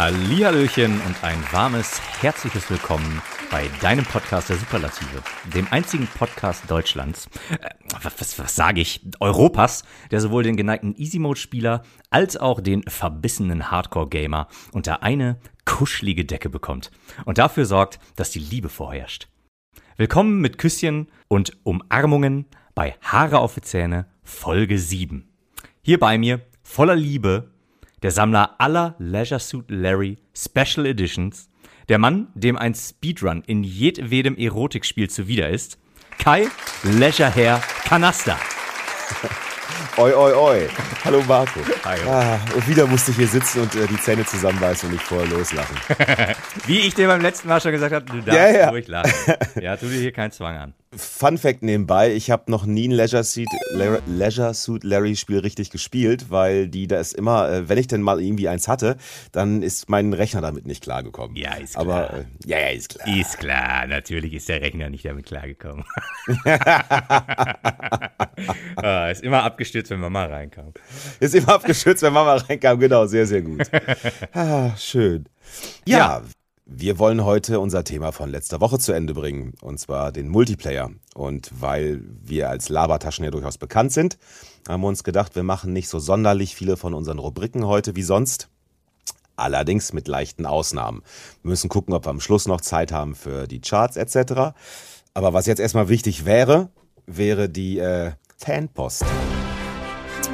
Hallihallöchen und ein warmes, herzliches Willkommen bei deinem Podcast der Superlative, dem einzigen Podcast Deutschlands, äh, was, was, was sage ich, Europas, der sowohl den geneigten Easy-Mode-Spieler als auch den verbissenen Hardcore-Gamer unter eine kuschelige Decke bekommt und dafür sorgt, dass die Liebe vorherrscht. Willkommen mit Küsschen und Umarmungen bei Haare auf die Zähne Folge 7. Hier bei mir, voller Liebe, der Sammler aller Leisure Suit Larry Special Editions, der Mann, dem ein Speedrun in jedwedem Erotikspiel zuwider ist, Kai Leisure Hair Kanaster. Oi, oi, oi. Hallo Marco. Hi. Ah, und wieder musste ich hier sitzen und äh, die Zähne zusammenbeißen und nicht vorher loslachen. Wie ich dir beim letzten Mal schon gesagt habe, du darfst ja, ja. ruhig lachen. Ja, tu dir hier keinen Zwang an. Fun Fact nebenbei, ich habe noch nie ein Leisure Suit, Leisure Suit Larry Spiel richtig gespielt, weil die da ist immer, äh, wenn ich denn mal irgendwie eins hatte, dann ist mein Rechner damit nicht klargekommen. Ja, ist klar. Aber, äh, ja, ja, ist klar. Ist klar, natürlich ist der Rechner nicht damit klargekommen. ah, ist immer abgestürzt, wenn Mama reinkam. Ist immer abgestürzt, wenn Mama reinkam, genau, sehr, sehr gut. Ah, schön. ja. ja. Wir wollen heute unser Thema von letzter Woche zu Ende bringen, und zwar den Multiplayer. Und weil wir als Labertaschen ja durchaus bekannt sind, haben wir uns gedacht, wir machen nicht so sonderlich viele von unseren Rubriken heute wie sonst. Allerdings mit leichten Ausnahmen. Wir müssen gucken, ob wir am Schluss noch Zeit haben für die Charts etc. Aber was jetzt erstmal wichtig wäre, wäre die äh, Fanpost.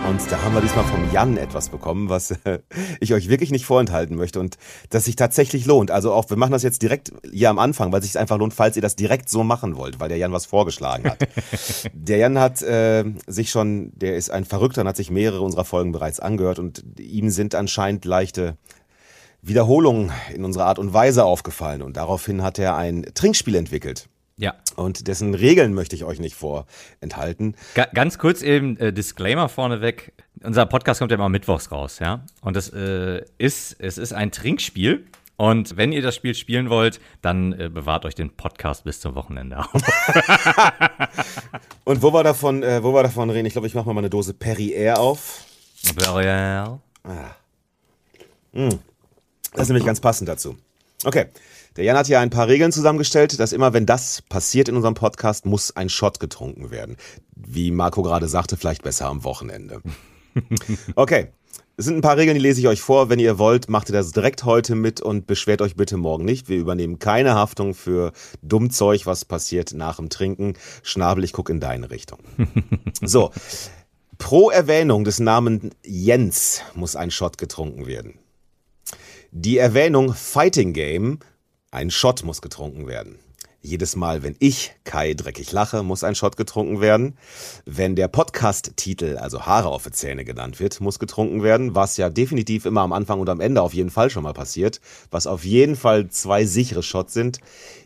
Und da haben wir diesmal vom Jan etwas bekommen, was äh, ich euch wirklich nicht vorenthalten möchte und das sich tatsächlich lohnt. Also auch, wir machen das jetzt direkt hier am Anfang, weil es sich einfach lohnt, falls ihr das direkt so machen wollt, weil der Jan was vorgeschlagen hat. der Jan hat äh, sich schon, der ist ein Verrückter und hat sich mehrere unserer Folgen bereits angehört und ihm sind anscheinend leichte Wiederholungen in unserer Art und Weise aufgefallen und daraufhin hat er ein Trinkspiel entwickelt. Ja. Und dessen Regeln möchte ich euch nicht vorenthalten. Ga ganz kurz eben äh, Disclaimer vorneweg. Unser Podcast kommt ja immer mittwochs raus, ja. Und das äh, ist, es ist ein Trinkspiel. Und wenn ihr das Spiel spielen wollt, dann äh, bewahrt euch den Podcast bis zum Wochenende auf. Und wo wir davon, äh, wo wir davon reden, ich glaube, ich mache mal eine Dose Perrier auf. Perrier. Ah. Mm. Das ist nämlich ganz passend dazu. Okay. Der Jan hat hier ein paar Regeln zusammengestellt, dass immer, wenn das passiert in unserem Podcast, muss ein Shot getrunken werden. Wie Marco gerade sagte, vielleicht besser am Wochenende. Okay. Es sind ein paar Regeln, die lese ich euch vor. Wenn ihr wollt, macht ihr das direkt heute mit und beschwert euch bitte morgen nicht. Wir übernehmen keine Haftung für Dummzeug, was passiert nach dem Trinken. Schnabel, ich gucke in deine Richtung. So. Pro Erwähnung des Namens Jens muss ein Shot getrunken werden. Die Erwähnung Fighting Game ein Shot muss getrunken werden. Jedes Mal, wenn ich Kai dreckig lache, muss ein Shot getrunken werden. Wenn der Podcast-Titel, also Haare auf die Zähne genannt wird, muss getrunken werden, was ja definitiv immer am Anfang und am Ende auf jeden Fall schon mal passiert, was auf jeden Fall zwei sichere Shots sind.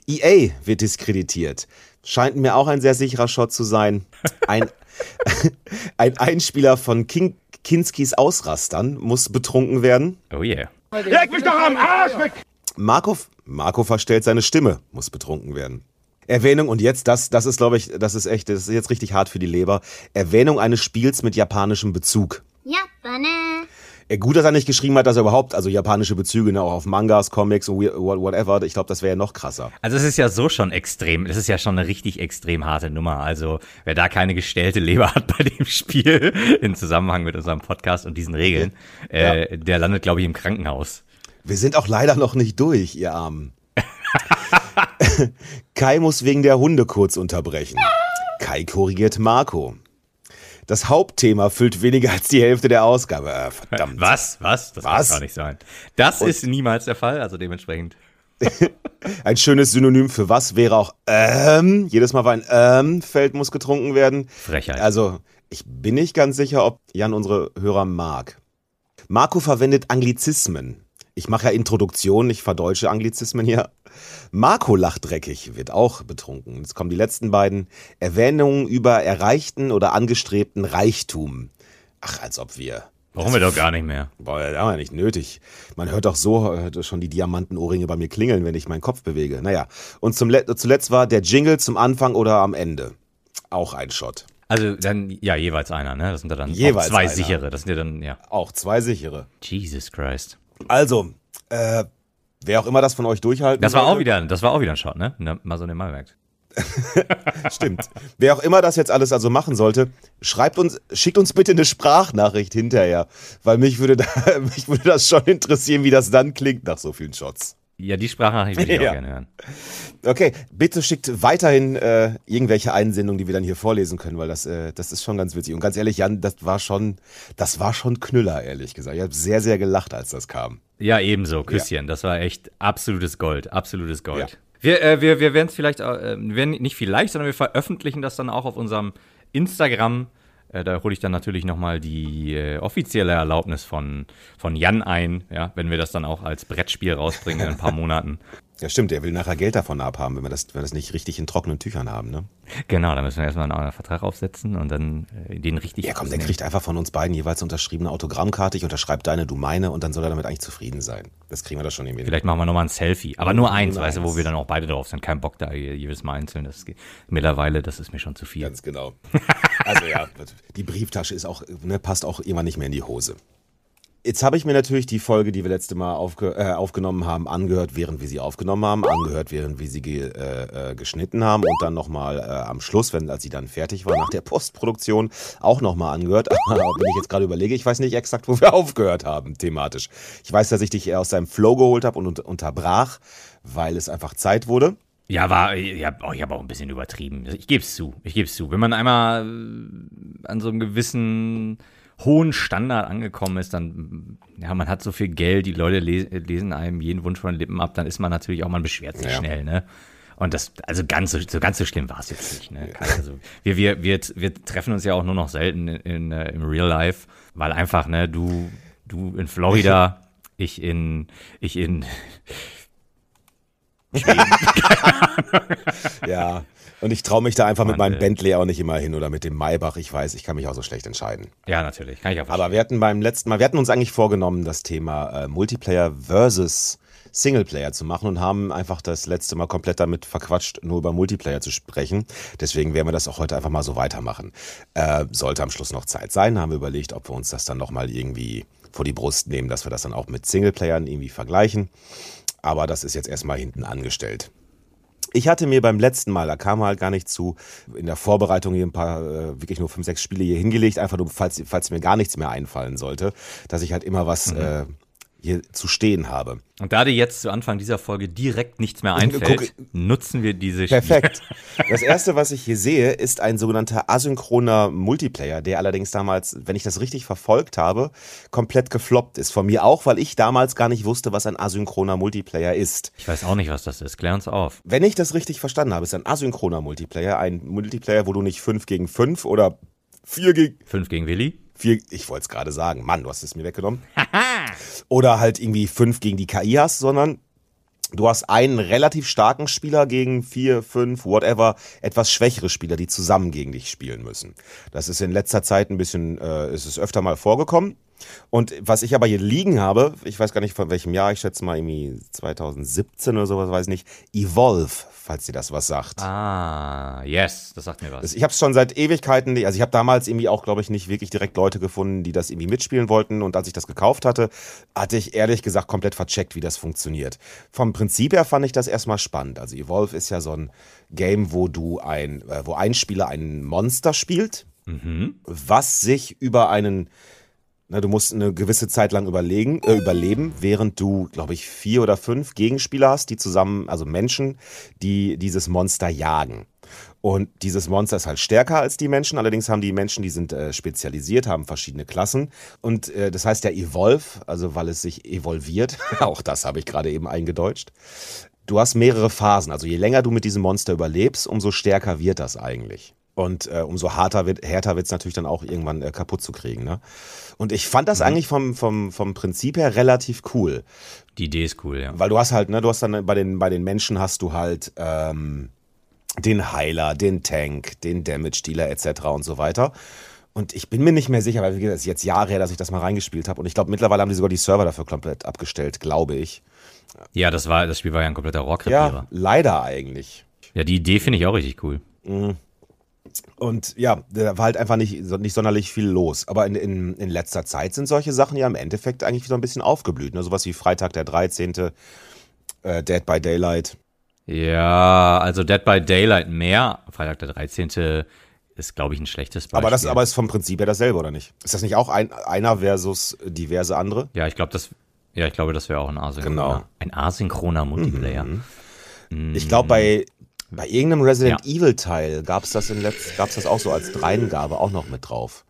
EA wird diskreditiert. Scheint mir auch ein sehr sicherer Shot zu sein. Ein, ein Einspieler von King, Kinskis Ausrastern muss betrunken werden. Oh yeah. Leg mich doch am Arsch weg! Marco, Marco verstellt seine Stimme, muss betrunken werden. Erwähnung, und jetzt, das, das ist, glaube ich, das ist echt, das ist jetzt richtig hart für die Leber. Erwähnung eines Spiels mit japanischem Bezug. Japane. Gut, dass er nicht geschrieben hat, dass er überhaupt, also japanische Bezüge, ne, auch auf Mangas, Comics und whatever. Ich glaube, das wäre ja noch krasser. Also es ist ja so schon extrem, es ist ja schon eine richtig extrem harte Nummer. Also wer da keine gestellte Leber hat bei dem Spiel, in Zusammenhang mit unserem Podcast und diesen Regeln, ja. äh, der landet, glaube ich, im Krankenhaus. Wir sind auch leider noch nicht durch, ihr Armen. Kai muss wegen der Hunde kurz unterbrechen. Kai korrigiert Marco. Das Hauptthema füllt weniger als die Hälfte der Ausgabe. Äh, verdammt. Was? Was? Das Was? kann gar nicht sein. Das Und ist niemals der Fall, also dementsprechend. ein schönes Synonym für was wäre auch ähm. Jedes Mal, wenn ein ähm Feld muss getrunken werden. Frechheit. Also, ich bin nicht ganz sicher, ob Jan unsere Hörer mag. Marco verwendet Anglizismen. Ich mache ja Introduktion, ich verdeutsche Anglizismen hier. Marco lacht dreckig, wird auch betrunken. Jetzt kommen die letzten beiden Erwähnungen über erreichten oder angestrebten Reichtum. Ach, als ob wir Brauchen wir doch gar nicht mehr. Boah, das haben wir nicht nötig. Man hört doch so hört schon die Diamantenohrringe bei mir klingeln, wenn ich meinen Kopf bewege. Naja, und zum, zuletzt war der Jingle zum Anfang oder am Ende. Auch ein Shot. Also dann, ja, jeweils einer, ne? Das sind ja dann Jeweils zwei einer. sichere. Das sind ja dann, ja. Auch zwei sichere. Jesus Christ. Also, äh, wer auch immer das von euch durchhalten Das war auch wieder, das war auch wieder ein Shot, ne? ne mal so den Mal merkt. Stimmt. Wer auch immer das jetzt alles also machen sollte, schreibt uns, schickt uns bitte eine Sprachnachricht hinterher, weil mich würde, da, mich würde das schon interessieren, wie das dann klingt nach so vielen Shots. Ja, die Sprachnachricht würde ich Ja. auch gerne hören. Okay, bitte schickt weiterhin äh, irgendwelche Einsendungen, die wir dann hier vorlesen können, weil das, äh, das ist schon ganz witzig. Und ganz ehrlich, Jan, das war schon, das war schon Knüller, ehrlich gesagt. Ich habe sehr, sehr gelacht, als das kam. Ja, ebenso, Küsschen. Das war echt absolutes Gold, absolutes Gold. Ja. Wir, äh, wir, wir werden es vielleicht, äh, wir werden nicht vielleicht, sondern wir veröffentlichen das dann auch auf unserem Instagram. Äh, da hole ich dann natürlich nochmal die äh, offizielle Erlaubnis von, von Jan ein, ja, wenn wir das dann auch als Brettspiel rausbringen in ein paar Monaten. Ja, stimmt, der will nachher Geld davon abhaben, wenn wir das, wenn wir das nicht richtig in trockenen Tüchern haben, ne? Genau, da müssen wir erstmal einen Vertrag aufsetzen und dann äh, den richtig. Ja, komm, der ausnehmen. kriegt einfach von uns beiden jeweils unterschriebene Autogrammkarte. Ich unterschreibe deine, du meine und dann soll er damit eigentlich zufrieden sein. Das kriegen wir doch schon irgendwie. Vielleicht machen wir nochmal ein Selfie. Aber nur eins, Nur weißt du, wo eins. wir dann auch beide drauf sind. Kein Bock da je- jedes Mal einzeln. Das geht. Mittlerweile, das ist mir schon zu viel. Ganz genau. Also ja, die Brieftasche ist auch, ne, passt auch immer nicht mehr in die Hose. Jetzt habe ich mir natürlich die Folge, die wir letzte Mal aufge äh, aufgenommen haben, angehört, während wir sie aufgenommen haben, angehört, während wir sie ge äh, äh, geschnitten haben und dann nochmal äh, am Schluss, wenn als sie dann fertig war, nach der Postproduktion, auch nochmal angehört. Aber wenn ich jetzt gerade überlege, ich weiß nicht exakt, wo wir aufgehört haben, thematisch. Ich weiß, dass ich dich aus deinem Flow geholt habe und unter unterbrach, weil es einfach Zeit wurde. Ja, war, ja, oh, ich habe auch ein bisschen übertrieben. Ich gebe es zu. Ich gebe es zu. Wenn man einmal äh, an so einem gewissen hohen Standard angekommen ist, dann, ja, man hat so viel Geld, die Leute le lesen einem jeden Wunsch von den Lippen ab, dann ist man natürlich auch, man beschwert sich Ja. schnell, ne? Und das, also ganz so, so ganz so schlimm war es jetzt nicht, ne? Also, wir, wir, wir, wir treffen uns ja auch nur noch selten in, in, äh, im Real Life, weil einfach, ne, du, du in Florida, ich in, ich in, Ja. Und ich traue mich da einfach mit Mann, meinem ey. Bentley auch nicht immer hin oder mit dem Maybach. Ich weiß, ich kann mich auch so schlecht entscheiden. ja, natürlich, kann ich auch verstehen. Aber wir hatten beim letzten Mal, wir hatten uns eigentlich vorgenommen, das Thema äh, Multiplayer versus Singleplayer zu machen und haben einfach das letzte Mal komplett damit verquatscht, nur über Multiplayer zu sprechen. Deswegen werden wir das auch heute einfach mal so weitermachen. Äh, sollte am Schluss noch Zeit sein, haben wir überlegt, ob wir uns das dann nochmal irgendwie vor die Brust nehmen, dass wir das dann auch mit Singleplayern irgendwie vergleichen. Aber das ist jetzt erstmal hinten angestellt. Ich hatte mir beim letzten Mal, da kam halt gar nicht zu, in der Vorbereitung hier ein paar, äh, wirklich nur fünf, sechs Spiele hier hingelegt, einfach nur, falls, falls mir gar nichts mehr einfallen sollte, dass ich halt immer was äh, hier zu stehen habe. Und da dir jetzt zu Anfang dieser Folge direkt nichts mehr einfällt, Guck- nutzen wir diese Perfekt. Das erste, was ich hier sehe, ist ein sogenannter asynchroner Multiplayer, der allerdings damals, wenn ich das richtig verfolgt habe, komplett gefloppt ist. Von mir auch, weil ich damals gar nicht wusste, was ein asynchroner Multiplayer ist. Ich weiß auch nicht, was das ist. Klär uns auf. Wenn ich das richtig verstanden habe, ist ein asynchroner Multiplayer ein Multiplayer, wo du nicht 5 gegen 5 oder 4 gegen Fünf gegen Willi? 4, ich wollte es gerade sagen, Mann, du hast es mir weggenommen. oder halt irgendwie 5 gegen die KI hast, sondern du hast einen relativ starken Spieler gegen 4, 5, whatever, etwas schwächere Spieler, die zusammen gegen dich spielen müssen. Das ist in letzter Zeit ein bisschen, äh, ist es öfter mal vorgekommen. Und was ich aber hier liegen habe, ich weiß gar nicht von welchem Jahr, ich schätze mal irgendwie 2017 oder sowas, weiß nicht, Evolve, falls dir das was sagt. Ah, yes, das sagt mir was. Ich habe es schon seit Ewigkeiten, also ich habe damals irgendwie auch, glaube ich, nicht wirklich direkt Leute gefunden, die das irgendwie mitspielen wollten. Und als ich das gekauft hatte, hatte ich ehrlich gesagt komplett vercheckt, wie das funktioniert. Vom Prinzip her fand ich das erstmal spannend. Also Evolve ist ja so ein Game, wo du ein, äh, wo ein Spieler ein Monster spielt, was sich über einen na, du musst eine gewisse Zeit lang überlegen, äh, überleben, während du, glaube ich, vier oder fünf Gegenspieler hast, die zusammen, also Menschen, die dieses Monster jagen. Und dieses Monster ist halt stärker als die Menschen, allerdings haben die Menschen, die sind äh, spezialisiert, haben verschiedene Klassen. Und äh, das heißt ja Evolve, also weil es sich evolviert, auch das habe ich gerade eben eingedeutscht. Du hast mehrere Phasen, also je länger du mit diesem Monster überlebst, umso stärker wird das eigentlich. Und äh, umso harter wird, härter wird es natürlich dann auch irgendwann äh, kaputt zu kriegen. Ne? Und ich fand das eigentlich vom, vom, vom Prinzip her relativ cool. Die Idee ist cool, ja. Weil du hast halt, ne, du hast dann bei den, bei den Menschen hast du halt ähm, den Heiler, den Tank, den Damage Dealer etc. und so weiter. Und ich bin mir nicht mehr sicher, weil wie gesagt, es ist jetzt Jahre her, dass ich das mal reingespielt habe. Und ich glaube, mittlerweile haben die sogar die Server dafür komplett abgestellt, glaube ich. Ja, das war, das Spiel war ja ein kompletter Ja, Rohrkrepierer. leider eigentlich. Ja, die Idee finde ich auch richtig cool. Und ja, da war halt einfach nicht, nicht sonderlich viel los. Aber in, in, in letzter Zeit sind solche Sachen ja im Endeffekt eigentlich wieder ein bisschen aufgeblüht. Ne? Sowas wie Freitag der 13., äh, Dead by Daylight. Ja, also Dead by Daylight mehr. Freitag der 13. ist, glaube ich, ein schlechtes Beispiel. Aber das aber ist vom Prinzip her dasselbe, oder nicht? Ist das nicht auch ein, einer versus diverse andere? ja, ich glaube, das, ja, ich glaube, das wäre auch ein asynchroner, Genau. Mhm. ein asynchroner Multiplayer. Ich glaube, bei, bei irgendeinem Resident Ja. Evil Teil gab es das in letzt, gab's das auch so als Dreingabe auch noch mit drauf.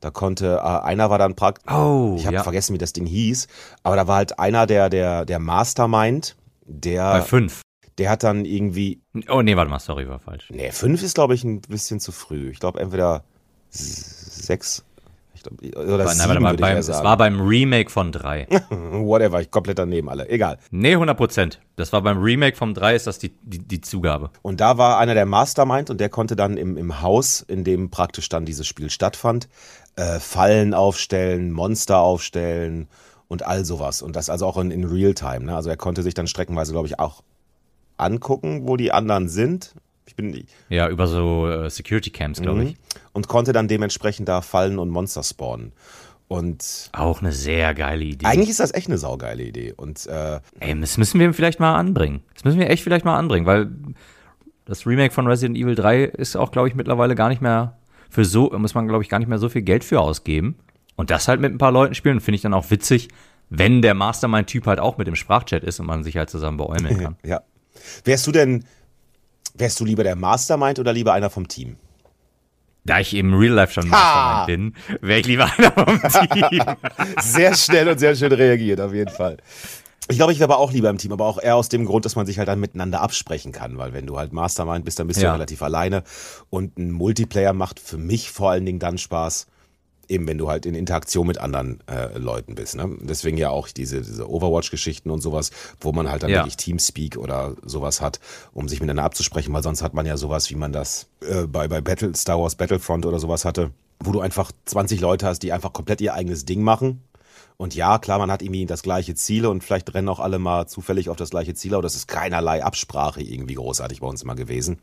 Da konnte, äh, einer war dann praktisch, Oh, ich habe ja. vergessen, wie das Ding hieß, aber da war halt einer der, der, der Mastermind, Bei der, fünf. der hat dann irgendwie, Oh, nee, warte mal, sorry, war falsch. nee, fünf ist glaube ich ein bisschen zu früh. Ich glaube entweder sechs, oder Nein, sieben mal, beim, es war beim Remake von 3. Whatever, ich komplett daneben alle, egal. nee, 100 Prozent. Das war beim Remake vom 3, ist das die, die, die Zugabe. Und da war einer der Mastermind und der konnte dann im, im Haus, in dem praktisch dann dieses Spiel stattfand, äh, Fallen aufstellen, Monster aufstellen und all sowas. Und das also auch in, in Realtime. Ne? Also er konnte sich dann streckenweise, glaube ich, auch angucken, wo die anderen sind. Ich bin Ja, über so äh, Security Camps, glaube ich. und konnte dann dementsprechend da Fallen und Monster spawnen. Und Auch eine sehr geile Idee. eigentlich ist das echt eine saugeile Idee. Und äh, Ey, das müssen wir vielleicht mal anbringen. Das müssen wir echt vielleicht mal anbringen, weil das Remake von Resident Evil 3 ist auch, glaube ich, mittlerweile gar nicht mehr für so, muss man, glaube ich, gar nicht mehr so viel Geld für ausgeben. Und das halt mit ein paar Leuten spielen, finde ich dann auch witzig, wenn der Mastermind-Typ halt auch mit dem Sprachchat ist und man sich halt zusammen beäumeln kann. ja. Wärst du denn, wärst du lieber der Mastermind oder lieber einer vom Team? Da ich im Real Life schon Mastermind bin, wäre ich lieber einer vom Team. Sehr schnell und sehr schön reagiert, auf jeden Fall. Ich glaube, ich wäre aber auch lieber im Team, aber auch eher aus dem Grund, dass man sich halt dann miteinander absprechen kann, weil wenn du halt Mastermind bist, dann bist du Ja. ja relativ alleine und ein Multiplayer macht für mich vor allen Dingen dann Spaß, eben wenn du halt in Interaktion mit anderen äh, Leuten bist. Ne? Deswegen ja auch diese, diese Overwatch-Geschichten und sowas, wo man halt dann Ja. wirklich Teamspeak oder sowas hat, um sich miteinander abzusprechen, weil sonst hat man ja sowas, wie man das äh, bei, bei Battle, Star Wars Battlefront oder sowas hatte, wo du einfach 20 Leute hast, die einfach komplett ihr eigenes Ding machen. Und ja, klar, man hat irgendwie das gleiche Ziel und vielleicht rennen auch alle mal zufällig auf das gleiche Ziel, aber das ist keinerlei Absprache irgendwie großartig bei uns immer gewesen.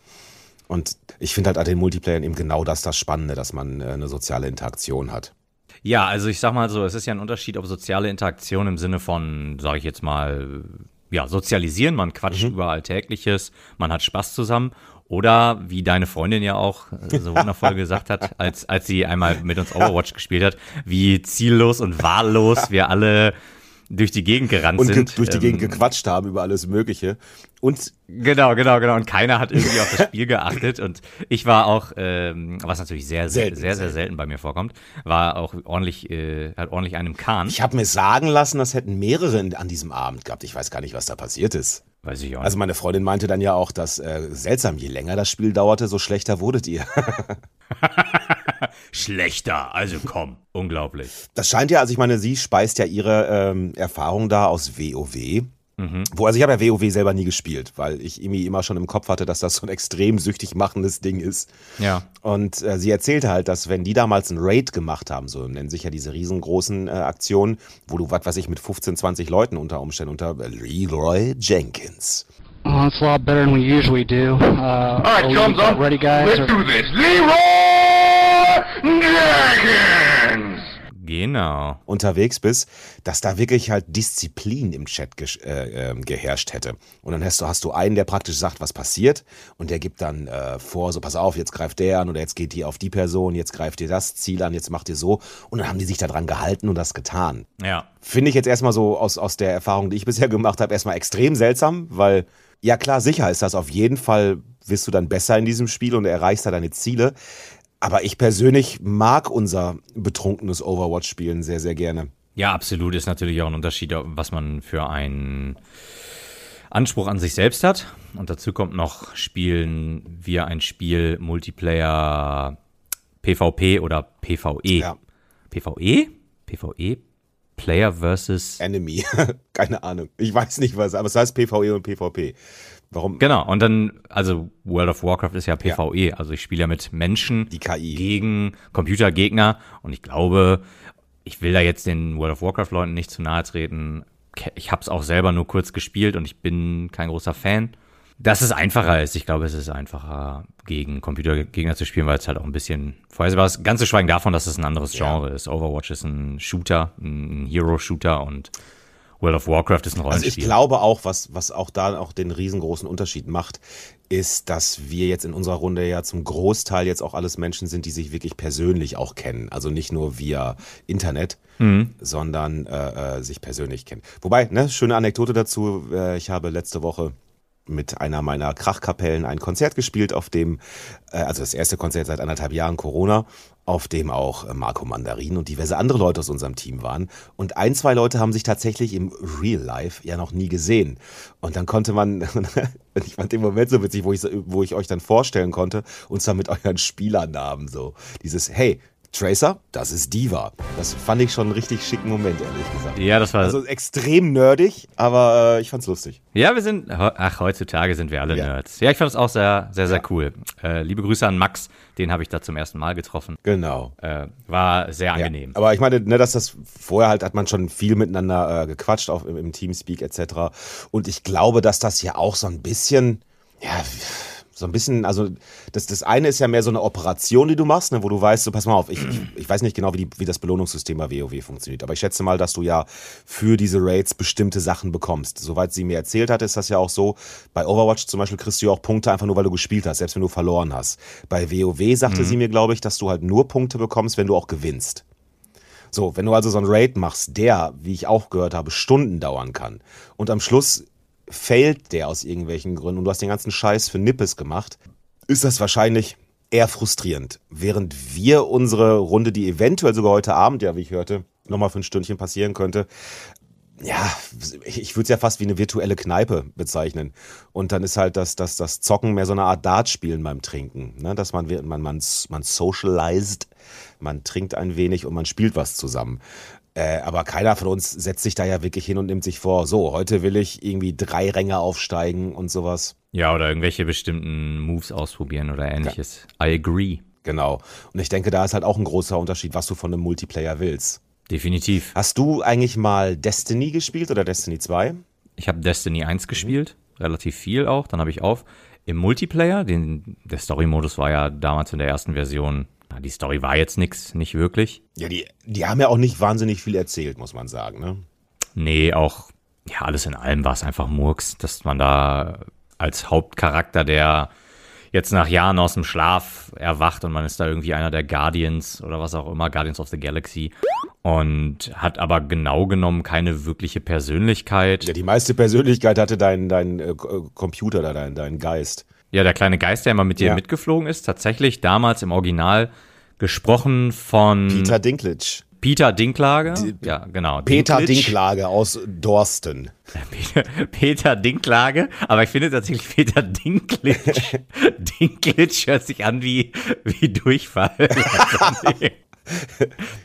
Und ich finde halt an den Multiplayern eben genau das das Spannende, dass man äh, eine soziale Interaktion hat. Ja, also ich sag mal so, es ist ja ein Unterschied, ob soziale Interaktion im Sinne von, sage ich jetzt mal, ja, sozialisieren, man quatscht über Alltägliches, man hat Spaß zusammen. Oder wie deine Freundin ja auch äh, so wundervoll gesagt hat, als, als sie einmal mit uns Overwatch gespielt hat, wie ziellos und wahllos wir alle durch die Gegend gerannt Und sind. durch die Ähm, Gegend gequatscht haben über alles Mögliche. Und Genau, genau, genau. Und keiner hat irgendwie auf das Spiel geachtet. Und ich war auch, ähm, was natürlich sehr, sehr, Selten, sehr, sehr selten bei mir vorkommt, war auch ordentlich, äh, hat ordentlich einen Kahn. ich habe mir sagen lassen, das hätten mehrere an diesem Abend gehabt. Ich weiß gar nicht, was da passiert ist. Weiß ich auch nicht. Also meine Freundin meinte dann ja auch, dass äh, seltsam, je länger das Spiel dauerte, so schlechter wurdet ihr. Schlechter, also komm. Unglaublich. Das scheint ja, also ich meine, sie speist ja ihre ähm, Erfahrung da aus WoW. Wo, also ich habe ja WoW selber nie gespielt, weil ich irgendwie immer schon im Kopf hatte, dass das so ein extrem süchtig machendes Ding ist. Ja. Und äh, sie erzählte halt, dass wenn die damals einen Raid gemacht haben, so nennen sich ja diese riesengroßen äh, Aktionen, wo du, was weiß ich, mit 15, 20 Leuten unter Umständen unter Leroy Jenkins. Well, it's a lot better than we usually do. Uh, All right, thumbs up. ready, guys? Let's or- do this. Leroy Jenkins. Genau. unterwegs bist, dass da wirklich halt Disziplin im Chat gesch- äh, ähm, geherrscht hätte. Und dann hast du, hast du einen, der praktisch sagt, was passiert und der gibt dann äh, vor, so pass auf, jetzt greift der an oder jetzt geht die auf die Person, jetzt greift ihr das Ziel an, jetzt macht ihr so. Und dann haben die sich daran gehalten und das getan. Ja. Finde ich jetzt erstmal so aus, aus der Erfahrung, die ich bisher gemacht habe, erstmal extrem seltsam, weil ja klar, sicher ist das auf jeden Fall, wirst du dann besser in diesem Spiel und erreichst da deine Ziele. Aber ich persönlich mag unser betrunkenes Overwatch-Spielen sehr, sehr gerne. Ja, absolut ist natürlich auch ein Unterschied, was man für einen Anspruch an sich selbst hat. Und dazu kommt noch, spielen wir ein Spiel Multiplayer PvP oder PvE. Ja. PvE? PvE? Player versus. Enemy. Keine Ahnung. Ich weiß nicht was, aber es heißt PvE und PvP. Warum? Genau, und dann, also World of Warcraft ist ja PvE, also ich spiele ja mit Menschen Die KI. gegen Computergegner und ich glaube, ich will da jetzt den World of Warcraft-Leuten nicht zu nahe treten. Ich habe es auch selber nur kurz gespielt und ich bin kein großer Fan. Dass es einfacher ist, ich glaube, es ist einfacher, gegen Computergegner zu spielen, weil es halt auch ein bisschen vorhersehbar ist. Ganz zu schweigen davon, dass es ein anderes Genre ist. Overwatch ist ein Shooter, ein Hero-Shooter und World of Warcraft ist ein Also Rollenspiel. ich glaube auch, was, was auch da auch den riesengroßen Unterschied macht, ist, dass wir jetzt in unserer Runde ja zum Großteil jetzt auch alles Menschen sind, die sich wirklich persönlich auch kennen. Also nicht nur via Internet, sondern äh, äh, sich persönlich kennen. Wobei, ne, schöne Anekdote dazu, äh, ich habe letzte Woche mit einer meiner Krachkapellen ein Konzert gespielt, auf dem, äh, also das erste Konzert seit anderthalb Jahren Corona, auf dem auch äh, Marco Mandarin und diverse andere Leute aus unserem Team waren. Und ein, zwei Leute haben sich tatsächlich im Real Life ja noch nie gesehen. Und dann konnte man, ich fand den Moment so witzig, wo ich, wo ich euch dann vorstellen konnte, und zwar mit euren Spielernamen so. Dieses, hey, Tracer, das ist Diva. Das fand ich schon einen richtig schicken Moment, ehrlich gesagt. ja, das war. Also extrem nerdig, aber äh, ich fand's lustig. Ja, wir sind, ach, heutzutage sind wir alle Ja. Nerds. Ja, ich fand es auch sehr, sehr, sehr cool. Äh, liebe Grüße an Max, den habe ich da zum ersten Mal getroffen. Genau. Äh, war sehr angenehm. Ja, aber ich meine, ne, dass das vorher halt hat man schon viel miteinander äh, gequatscht, auch im, im Teamspeak etc. Und ich glaube, dass das ja auch so ein bisschen, ja, so ein bisschen, also das, das eine ist ja mehr so eine Operation, die du machst, ne, wo du weißt, so pass mal auf, ich, ich, ich weiß nicht genau, wie, die, wie das Belohnungssystem bei WoW funktioniert, aber ich schätze mal, dass du ja für diese Raids bestimmte Sachen bekommst. Soweit sie mir erzählt hat, ist das ja auch so. Bei Overwatch zum Beispiel kriegst du ja auch Punkte einfach nur, weil du gespielt hast, selbst wenn du verloren hast. Bei WoW sagte sie mir, glaube ich, dass du halt nur Punkte bekommst, wenn du auch gewinnst. So, wenn du also so einen Raid machst, der, wie ich auch gehört habe, Stunden dauern kann und am Schluss failt der aus irgendwelchen Gründen und du hast den ganzen Scheiß für Nippes gemacht, ist das wahrscheinlich eher frustrierend. Während wir unsere Runde, die eventuell sogar heute Abend, ja, wie ich hörte, nochmal für ein Stündchen passieren könnte, ja, ich, ich würde es ja fast wie eine virtuelle Kneipe bezeichnen. Und dann ist halt das, das, das Zocken mehr so eine Art Dartspielen beim Trinken. Ne? Dass man, man, man, man socialized, man trinkt ein wenig und man spielt was zusammen. Äh, aber keiner von uns setzt sich da ja wirklich hin und nimmt sich vor, so, heute will ich irgendwie drei Ränge aufsteigen und sowas. Ja, oder irgendwelche bestimmten Moves ausprobieren oder ähnliches. I agree. Genau. Und ich denke, da ist halt auch ein großer Unterschied, was du von einem Multiplayer willst. Definitiv. Hast du eigentlich mal Destiny gespielt oder Destiny 2? Ich habe Destiny 1 gespielt, relativ viel auch. Dann habe ich auf im Multiplayer, den, der Story-Modus war ja damals in der ersten Version, na, die Story war jetzt nix, nicht wirklich. Ja, die, die haben ja auch nicht wahnsinnig viel erzählt, muss man sagen, ne? Nee, auch, ja, alles in allem war es einfach Murks, dass man da als Hauptcharakter, der jetzt nach Jahren aus dem Schlaf erwacht und man ist da irgendwie einer der Guardians oder was auch immer, Guardians of the Galaxy und hat aber genau genommen keine wirkliche Persönlichkeit. Ja, die meiste Persönlichkeit hatte dein, dein äh, Computer da, dein, dein Geist. Ja, der kleine Geist, der immer mit dir Ja. mitgeflogen ist, tatsächlich damals im Original gesprochen von Peter Dinklage. Peter Dinklage. ja, genau. Peter Dinklage. Dinklage aus Dorsten. Peter, Peter Dinklage, aber ich finde tatsächlich Peter Dinklage. Dinklage hört sich an wie, wie Durchfall.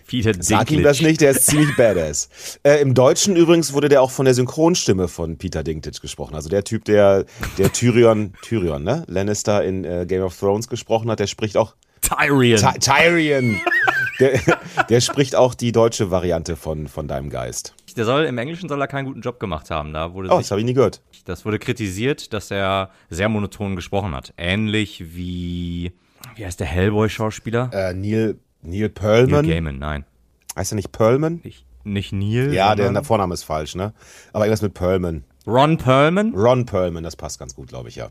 Peter Sag ihm Dinklage. das nicht, der ist ziemlich badass. Äh, Im Deutschen übrigens wurde der auch von der Synchronstimme von Peter Dinklage gesprochen. Also der Typ, der, der Tyrion, Tyrion, ne? Lannister in äh, Game of Thrones gesprochen hat, der spricht auch Tyrion. Ty Tyrion. Der, der spricht auch die deutsche Variante von, von deinem Geist. Der soll, im Englischen soll er keinen guten Job gemacht haben. Da wurde Oh, sich das habe ich nie gehört. Das wurde kritisiert, dass er sehr monoton gesprochen hat. Ähnlich wie, wie heißt der Hellboy-Schauspieler? Äh, Neil, Neil Neil Pearlman. Gaiman, nein. Heißt er nicht Pearlman? Nicht, nicht Neil. Ja, der, der Vorname ist falsch, ne? Aber irgendwas mit Pearlman. Ron Perlman. Ron Pearlman, das passt ganz gut, glaube ich, ja.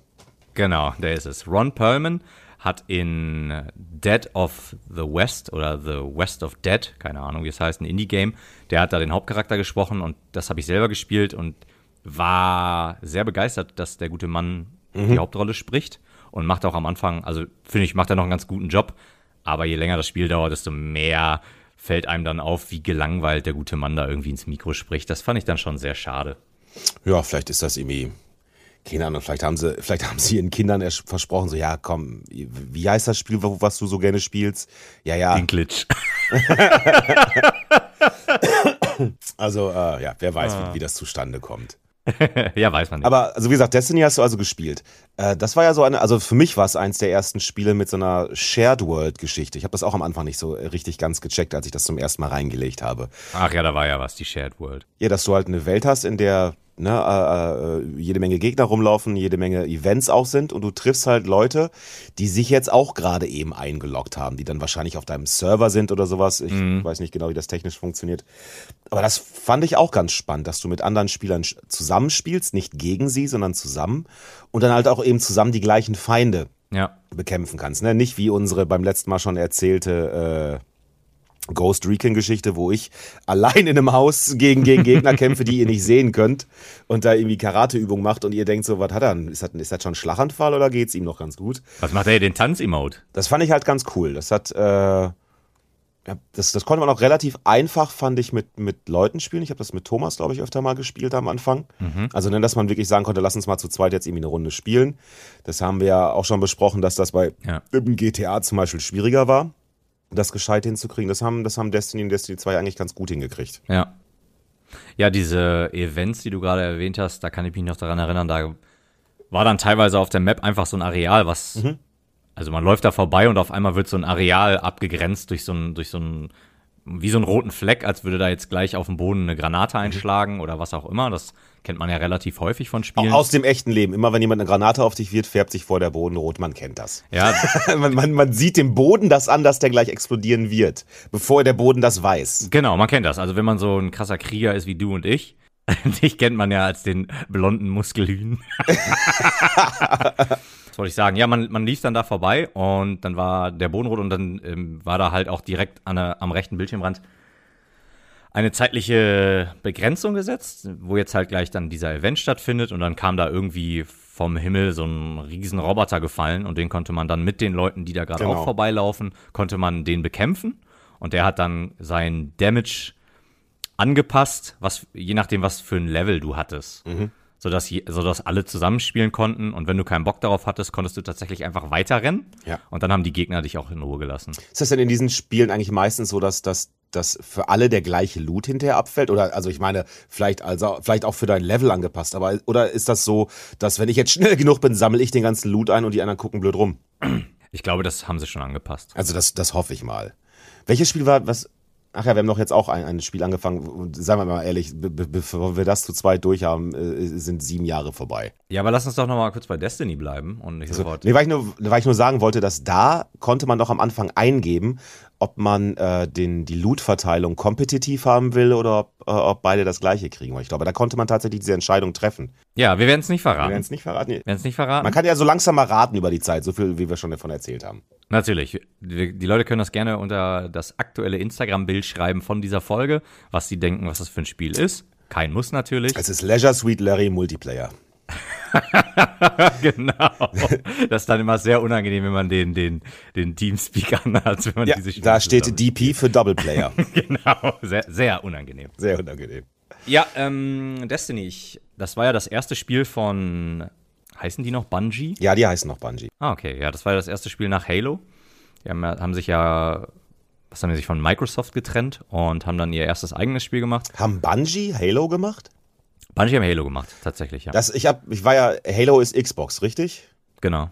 Genau, der ist es. Ron Perlman hat in Dead of the West oder The West of Dead, keine Ahnung, wie es heißt, ein Indie-Game, der hat da den Hauptcharakter gesprochen und das habe ich selber gespielt und war sehr begeistert, dass der gute Mann die Hauptrolle spricht und macht auch am Anfang, also finde ich, macht er noch einen ganz guten Job, aber je länger das Spiel dauert, desto mehr fällt einem dann auf, wie gelangweilt der gute Mann da irgendwie ins Mikro spricht. Das fand ich dann schon sehr schade. Ja, vielleicht ist das irgendwie, keine Ahnung, vielleicht haben sie, vielleicht haben sie ihren Kindern versprochen, so, ja, komm, wie heißt das Spiel, was du so gerne spielst? Ja, ja, Dinklage. also, äh, ja, wer weiß, wie, wie das zustande kommt. ja, weiß man nicht. Aber also wie gesagt, Destiny hast du also gespielt. Äh, das war ja so eine, also für mich war es eins der ersten Spiele mit so einer Shared World Geschichte. Ich habe das auch am Anfang nicht so richtig ganz gecheckt, als ich das zum ersten Mal reingelegt habe. Ach ja, da war ja was, die Shared World. Ja, dass du halt eine Welt hast, in der ne, äh, äh, jede Menge Gegner rumlaufen, jede Menge Events auch sind und du triffst halt Leute, die sich jetzt auch gerade eben eingeloggt haben, die dann wahrscheinlich auf deinem Server sind oder sowas. Ich weiß nicht genau, wie das technisch funktioniert. Aber das fand ich auch ganz spannend, dass du mit anderen Spielern zusammenspielst, nicht gegen sie, sondern zusammen und dann halt auch eben zusammen die gleichen Feinde Ja. bekämpfen kannst. Ne? Nicht wie unsere beim letzten Mal schon erzählte äh, Ghost Recon-Geschichte, wo ich allein in einem Haus gegen, gegen Gegner kämpfe, die ihr nicht sehen könnt und da irgendwie Karateübungen macht und ihr denkt so, was hat er denn? Ist das, ist das schon ein Schlaganfall oder geht's ihm noch ganz gut? Was macht er den Tanz-Emote? Das fand ich halt ganz cool. Das hat, äh, das, das konnte man auch relativ einfach, fand ich, mit, mit Leuten spielen. Ich habe das mit Thomas, glaube ich, öfter mal gespielt am Anfang. Also, ne, dass man wirklich sagen konnte, lass uns mal zu zweit jetzt irgendwie eine Runde spielen. Das haben wir ja auch schon besprochen, dass das bei Ja. im GTA zum Beispiel schwieriger war, das gescheit hinzukriegen. Das haben, das haben Destiny und Destiny 2 eigentlich ganz gut hingekriegt. Ja. Ja, diese Events, die du gerade erwähnt hast, da kann ich mich noch daran erinnern, da war dann teilweise auf der Map einfach so ein Areal, was, also man läuft da vorbei und auf einmal wird so ein Areal abgegrenzt durch so ein, durch so ein, wie so einen roten Fleck, als würde da jetzt gleich auf dem Boden eine Granate einschlagen oder was auch immer. Das kennt man ja relativ häufig von Auch Spielen. aus dem echten Leben. Immer wenn jemand eine Granate auf dich wirft, färbt sich vor der Boden rot. Man kennt das. ja, man, man, man sieht dem Boden das an, dass der gleich explodieren wird, bevor der Boden das weiß. Genau, man kennt das. Also wenn man so ein krasser Krieger ist wie du und ich, dich kennt man ja als den blonden Muskelhühn. Wollte ich sagen? Ja, man, man lief dann da vorbei und dann war der Boden rot und dann ähm, war da halt auch direkt an am rechten Bildschirmrand eine zeitliche Begrenzung gesetzt, wo jetzt halt gleich dann dieser Event stattfindet und dann kam da irgendwie vom Himmel so ein riesen Roboter gefallen und den konnte man dann mit den Leuten, die da gerade Genau. auch vorbeilaufen, konnte man den bekämpfen und der hat dann sein Damage angepasst, was je nachdem, was für ein Level du hattest. Sodass, je, sodass alle zusammenspielen konnten und wenn du keinen Bock darauf hattest, konntest du tatsächlich einfach weiterrennen. Ja. Und dann haben die Gegner dich auch in Ruhe gelassen. Ist das denn in diesen Spielen eigentlich meistens so, dass, dass, dass für alle der gleiche Loot hinterher abfällt? Oder, also ich meine, vielleicht, also, vielleicht auch für dein Level angepasst, aber, oder ist das so, dass wenn ich jetzt schnell genug bin, sammle ich den ganzen Loot ein und die anderen gucken blöd rum? Ich glaube, das haben sie schon angepasst. Also das, das hoffe ich mal. Welches Spiel war, was, ach ja, wir haben doch jetzt auch ein, ein Spiel angefangen, und sagen wir mal ehrlich, be, be, bevor wir das zu zweit durchhaben, äh, sind sieben Jahre vorbei. Ja, aber lass uns doch noch mal kurz bei Destiny bleiben und nicht sofort. Nee, weil ich, nur, weil ich nur sagen wollte, dass da konnte man doch am Anfang eingeben, ob man äh, den, die Loot-Verteilung kompetitiv haben will oder ob, äh, ob beide das gleiche kriegen. Weil ich glaube, da konnte man tatsächlich diese Entscheidung treffen. Ja, wir werden es nicht Wir verraten. werden es nicht verraten. Wir werden es nicht verraten. Man kann ja so langsam mal raten über die Zeit, so viel, wie wir schon davon erzählt haben. Natürlich. Die Leute können das gerne unter das aktuelle Instagram-Bild schreiben von dieser Folge, was sie denken, was das für ein Spiel ist. Kein Muss natürlich. Es ist Leisure Suite Larry Multiplayer. genau. Das ist dann immer sehr unangenehm, wenn man den, den, den Teamspeak anhat, wenn man Ja, diese Spiele da steht DP für Double Player. Genau. Sehr, sehr unangenehm. Sehr unangenehm. Ja, ähm, Destiny, ich, das war ja das erste Spiel von, heißen die noch Bungie? Ja, die heißen noch Bungie. Ah, okay, ja, das war ja das erste Spiel nach Halo. Die haben, haben sich ja, was haben die sich von Microsoft getrennt und haben dann ihr erstes eigenes Spiel gemacht. Haben Bungie Halo gemacht? Bungie haben Halo gemacht, tatsächlich, ja. Das, ich, hab, ich war ja, Halo ist Xbox, richtig? genau.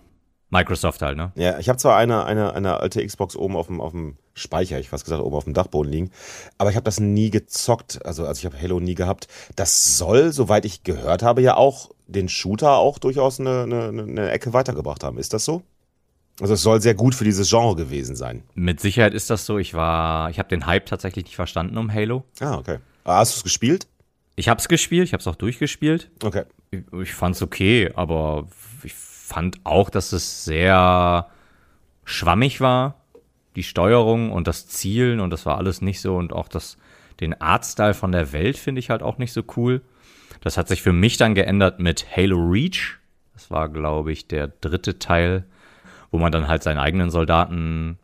Microsoft halt, ne? Ja, ich habe zwar eine, eine, eine alte Xbox oben auf dem, auf dem Speicher, ich fast gesagt, oben auf dem Dachboden liegen, aber ich habe das nie gezockt, also, also ich habe Halo nie gehabt. Das soll, soweit ich gehört habe, ja auch den Shooter auch durchaus eine, eine, eine Ecke weitergebracht haben. Ist das so? Also es soll sehr gut für dieses Genre gewesen sein. Mit Sicherheit ist das so. Ich war, ich habe den Hype tatsächlich nicht verstanden um Halo. Ah, okay. Ah, Hast du es gespielt? Ich habe es gespielt, ich habe es auch durchgespielt. Okay. Ich, ich fand es okay, aber ich fand auch, dass es sehr schwammig war. Die Steuerung und das Zielen und das war alles nicht so und auch das, den Artstyle von der Welt finde ich halt auch nicht so cool. Das hat sich für mich dann geändert mit Halo Reach. Das war, glaube ich, der dritte Teil, wo man dann halt seinen eigenen Soldaten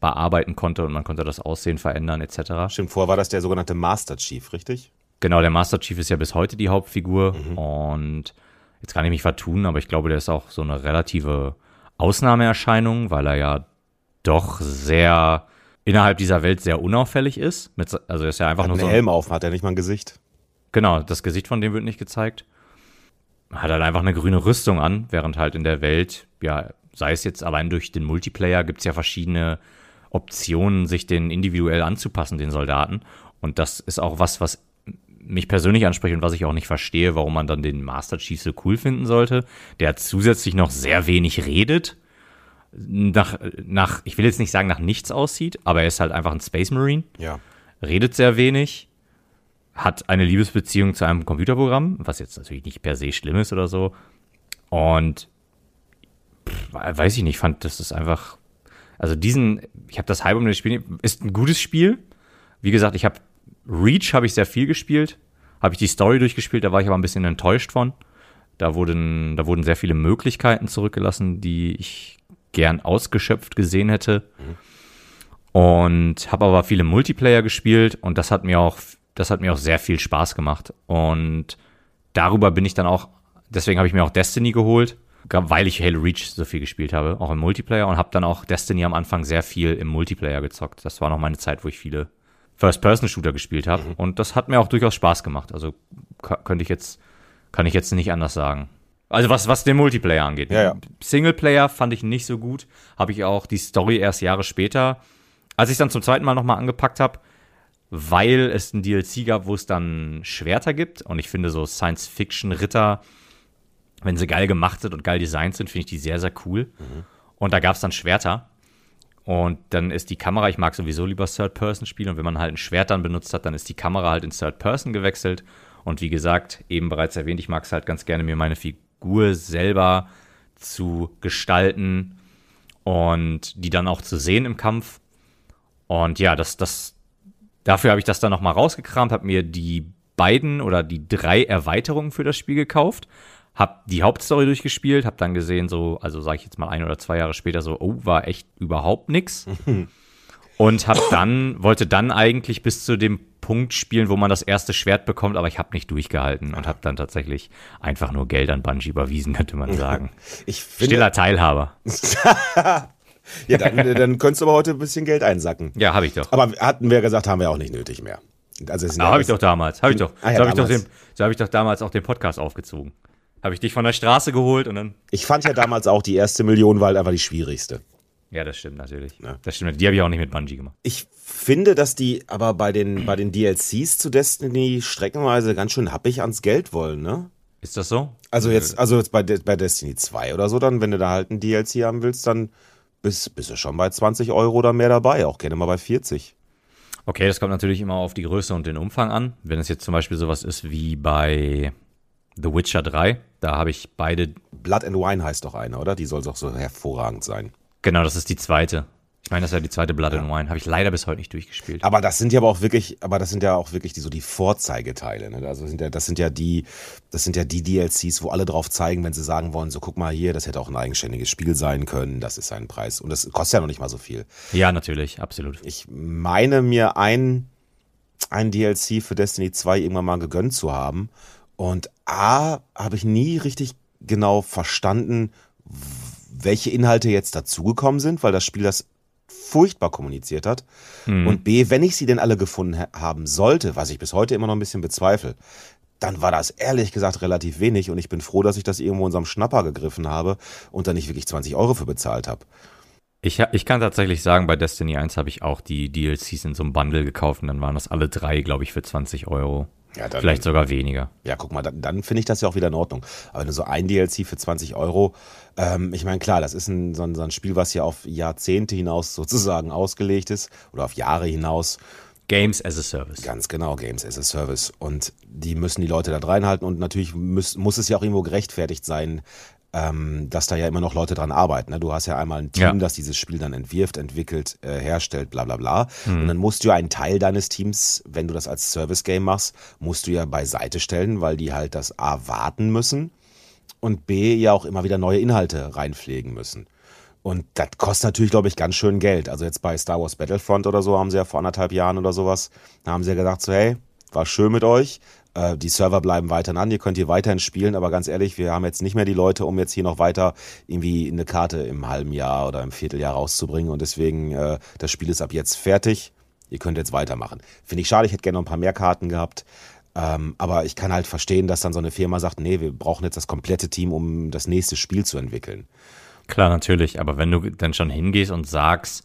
bearbeiten konnte und man konnte das Aussehen verändern etc. Stimmt, vorher war das der sogenannte Master Chief, richtig? Genau, der Master Chief ist ja bis heute die Hauptfigur und jetzt kann ich mich vertun, aber ich glaube, der ist auch so eine relative Ausnahmeerscheinung, weil er ja doch sehr innerhalb dieser Welt sehr unauffällig ist. Mit, also er ist ja einfach Hat nur einen so. Helm auf, hat er nicht mal ein Gesicht. Genau, das Gesicht von dem wird nicht gezeigt. hat halt einfach eine grüne Rüstung an, während halt in der Welt, ja, sei es jetzt allein durch den Multiplayer, gibt es ja verschiedene Optionen, sich den individuell anzupassen, den Soldaten. Und das ist auch was, was mich persönlich anspricht und was ich auch nicht verstehe, warum man dann den Master Chief so cool finden sollte, der zusätzlich noch sehr wenig redet, nach, nach, ich will jetzt nicht sagen nach nichts aussieht, aber er ist halt einfach ein Space Marine, Ja. redet sehr wenig, hat eine Liebesbeziehung zu einem Computerprogramm, was jetzt natürlich nicht per se schlimm ist oder so. Und pff, weiß ich nicht, fand das ist einfach, also diesen, ich habe das halb um das Spiel, ist ein gutes Spiel. Wie gesagt, ich habe Reach habe ich sehr viel gespielt, habe ich die Story durchgespielt, da war ich aber ein bisschen enttäuscht von. Da wurden, da wurden sehr viele Möglichkeiten zurückgelassen, die ich gern ausgeschöpft gesehen hätte. Und habe aber viele Multiplayer gespielt und das hat mir auch, das hat mir auch sehr viel Spaß gemacht. Und darüber bin ich dann auch, deswegen habe ich mir auch Destiny geholt, weil ich Halo Reach so viel gespielt habe, auch im Multiplayer und habe dann auch Destiny am Anfang sehr viel im Multiplayer gezockt. Das war noch meine Zeit, wo ich viele First-Person-Shooter gespielt habe und das hat mir auch durchaus Spaß gemacht. Also könnte ich jetzt, kann ich jetzt nicht anders sagen. Also was, was den Multiplayer angeht. Ja, ja. Singleplayer fand ich nicht so gut. Habe ich auch die Story erst Jahre später, als ich es dann zum zweiten Mal nochmal angepackt habe, weil es ein DLC gab, wo es dann Schwerter gibt. Und ich finde so Science-Fiction-Ritter, wenn sie geil gemacht sind und geil designt sind, finde ich die sehr, sehr cool. Und da gab es dann Schwerter. Und dann ist die Kamera, ich mag sowieso lieber Third-Person-Spiele. Und wenn man halt ein Schwert dann benutzt hat, dann ist die Kamera halt in Third-Person gewechselt. Und wie gesagt, eben bereits erwähnt, ich mag es halt ganz gerne, mir meine Figur selber zu gestalten und die dann auch zu sehen im Kampf. Und ja, das, das, dafür habe ich das dann nochmal rausgekramt, habe mir die beiden oder die drei Erweiterungen für das Spiel gekauft, habe die Hauptstory durchgespielt, habe dann gesehen, so, also sage ich jetzt mal ein oder zwei Jahre später, so, oh, war echt überhaupt nix. Und habe dann, wollte dann eigentlich bis zu dem Punkt spielen, wo man das erste Schwert bekommt, aber ich habe nicht durchgehalten und habe dann tatsächlich einfach nur Geld an Bungie überwiesen, könnte man sagen. Ich finde, Stiller Teilhaber. ja, dann, dann könntest du aber heute ein bisschen Geld einsacken. Ja, habe ich doch. Aber hatten wir gesagt, haben wir auch nicht nötig mehr. Also habe ich doch damals. Habe ich doch. Ah ja, so habe ich, doch damals. den- so hab ich doch damals auch den Podcast aufgezogen. Habe ich dich von der Straße geholt und dann. Ich fand ja damals auch die erste Million war halt einfach die schwierigste. Ja, das stimmt natürlich. Ja. Das stimmt. Die habe ich auch nicht mit Bungie gemacht. Ich finde, dass die aber bei den, bei den DLCs zu Destiny streckenweise ganz schön happig ans Geld wollen, ne? Ist das so? Also jetzt, also jetzt bei, De- bei Destiny 2 oder so, dann, wenn du da halt ein DLC haben willst, dann bist, bist du schon bei 20 Euro oder mehr dabei, auch gerne mal bei 40. Okay, das kommt natürlich immer auf die Größe und den Umfang an. Wenn es jetzt zum Beispiel sowas ist wie bei The Witcher 3, da habe ich beide. Blood and Wine heißt doch eine, oder? Die soll doch so hervorragend sein. Genau, das ist die zweite. Ich meine, das ist ja die zweite Blood and Wine. Habe ich leider bis heute nicht durchgespielt. Aber das sind ja aber auch wirklich, aber das sind ja auch wirklich die, so die Vorzeigeteile. Ne? Also sind ja, das sind ja die, das sind ja die DLCs, wo alle drauf zeigen, wenn sie sagen wollen, so guck mal hier, das hätte auch ein eigenständiges Spiel sein können, das ist ein Preis. Und das kostet ja noch nicht mal so viel. Ja, natürlich, absolut. Ich meine mir ein, ein DLC für Destiny 2 irgendwann mal gegönnt zu haben. Und A, habe ich nie richtig genau verstanden, welche Inhalte jetzt dazugekommen sind, weil das Spiel das furchtbar kommuniziert hat. Und B, wenn ich sie denn alle gefunden ha- haben sollte, was ich bis heute immer noch ein bisschen bezweifle, dann war das ehrlich gesagt relativ wenig und ich bin froh, dass ich das irgendwo in unserem Schnapper gegriffen habe und da nicht wirklich 20 Euro für bezahlt habe. Ich, ich kann tatsächlich sagen, bei Destiny 1 habe ich auch die DLCs in so einem Bundle gekauft und dann waren das alle drei, glaube ich, für 20 Euro. Ja, dann- Vielleicht sogar weniger. Ja, guck mal, dann, dann finde ich das ja auch wieder in Ordnung. Aber wenn du so ein DLC für 20 Euro, ähm, ich meine, klar, das ist ein, so, ein, so ein Spiel, was ja auf Jahrzehnte hinaus sozusagen ausgelegt ist oder auf Jahre hinaus. Games as a Service. Ganz genau, Games as a Service. Und die müssen die Leute da reinhalten und natürlich muss, muss es ja auch irgendwo gerechtfertigt sein, ähm, dass da ja immer noch Leute dran arbeiten. Ne? Du hast ja einmal ein Team, Ja. das dieses Spiel dann entwirft, entwickelt, äh, herstellt, bla bla bla. Und dann musst du ja einen Teil deines Teams, wenn du das als Service-Game machst, musst du ja beiseite stellen, weil die halt das A warten müssen und B ja auch immer wieder neue Inhalte reinpflegen müssen. Und das kostet natürlich, glaube ich, ganz schön Geld. Also jetzt bei Star Wars Battlefront oder so haben sie ja vor anderthalb Jahren oder sowas, da haben sie ja gesagt so, hey, war schön mit euch. Äh, die Server bleiben weiterhin an, ihr könnt hier weiterhin spielen, aber ganz ehrlich, wir haben jetzt nicht mehr die Leute, um jetzt hier noch weiter irgendwie eine Karte im halben Jahr oder im Vierteljahr rauszubringen. Und deswegen, äh, das Spiel ist ab jetzt fertig. Ihr könnt jetzt weitermachen. Finde ich schade, ich hätte gerne noch ein paar mehr Karten gehabt. Ähm, aber ich kann halt verstehen, dass dann so eine Firma sagt, nee, wir brauchen jetzt das komplette Team, um das nächste Spiel zu entwickeln. Klar, natürlich. Aber wenn du dann schon hingehst und sagst,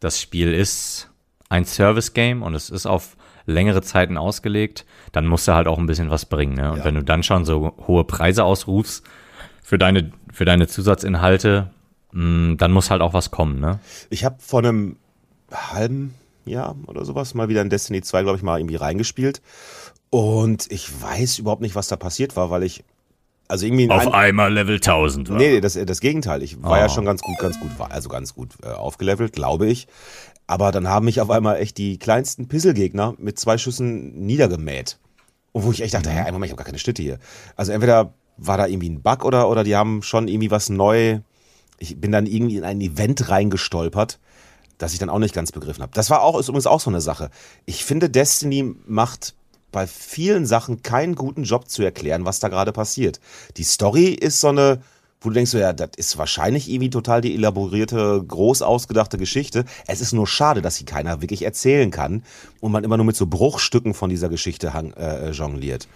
das Spiel ist ein Service-Game und es ist auf längere Zeiten ausgelegt, dann musst du halt auch ein bisschen was bringen. Ne? Und Ja. wenn du dann schon so hohe Preise ausrufst für deine, für deine Zusatzinhalte, mh, dann muss halt auch was kommen. Ne? Ich habe vor einem halben Jahr oder sowas mal wieder in Destiny 2, glaube ich, mal irgendwie reingespielt. Und ich weiß überhaupt nicht, was da passiert war, weil ich, also irgendwie in ein- einmal Level 1000. wa? Nee, das, das Gegenteil. Ich war ja Oh. schon ganz gut, ganz gut, war also ganz gut äh, aufgelevelt, glaube ich. Aber dann haben mich auf einmal echt die kleinsten Pisselgegner mit zwei Schüssen niedergemäht. Und wo ich echt dachte, ja, Moment, ich habe gar keine Schnitte hier. Also entweder war da irgendwie ein Bug oder, oder die haben schon irgendwie was neu. Ich bin dann irgendwie in ein Event reingestolpert, das ich dann auch nicht ganz begriffen habe. Das war auch, ist übrigens auch so eine Sache. Ich finde, Destiny macht bei vielen Sachen keinen guten Job zu erklären, was da gerade passiert. Die Story ist so eine, wo du denkst, so, ja, das ist wahrscheinlich irgendwie total die elaborierte, groß ausgedachte Geschichte. Es ist nur schade, dass sie keiner wirklich erzählen kann und man immer nur mit so Bruchstücken von dieser Geschichte hang, äh, jongliert.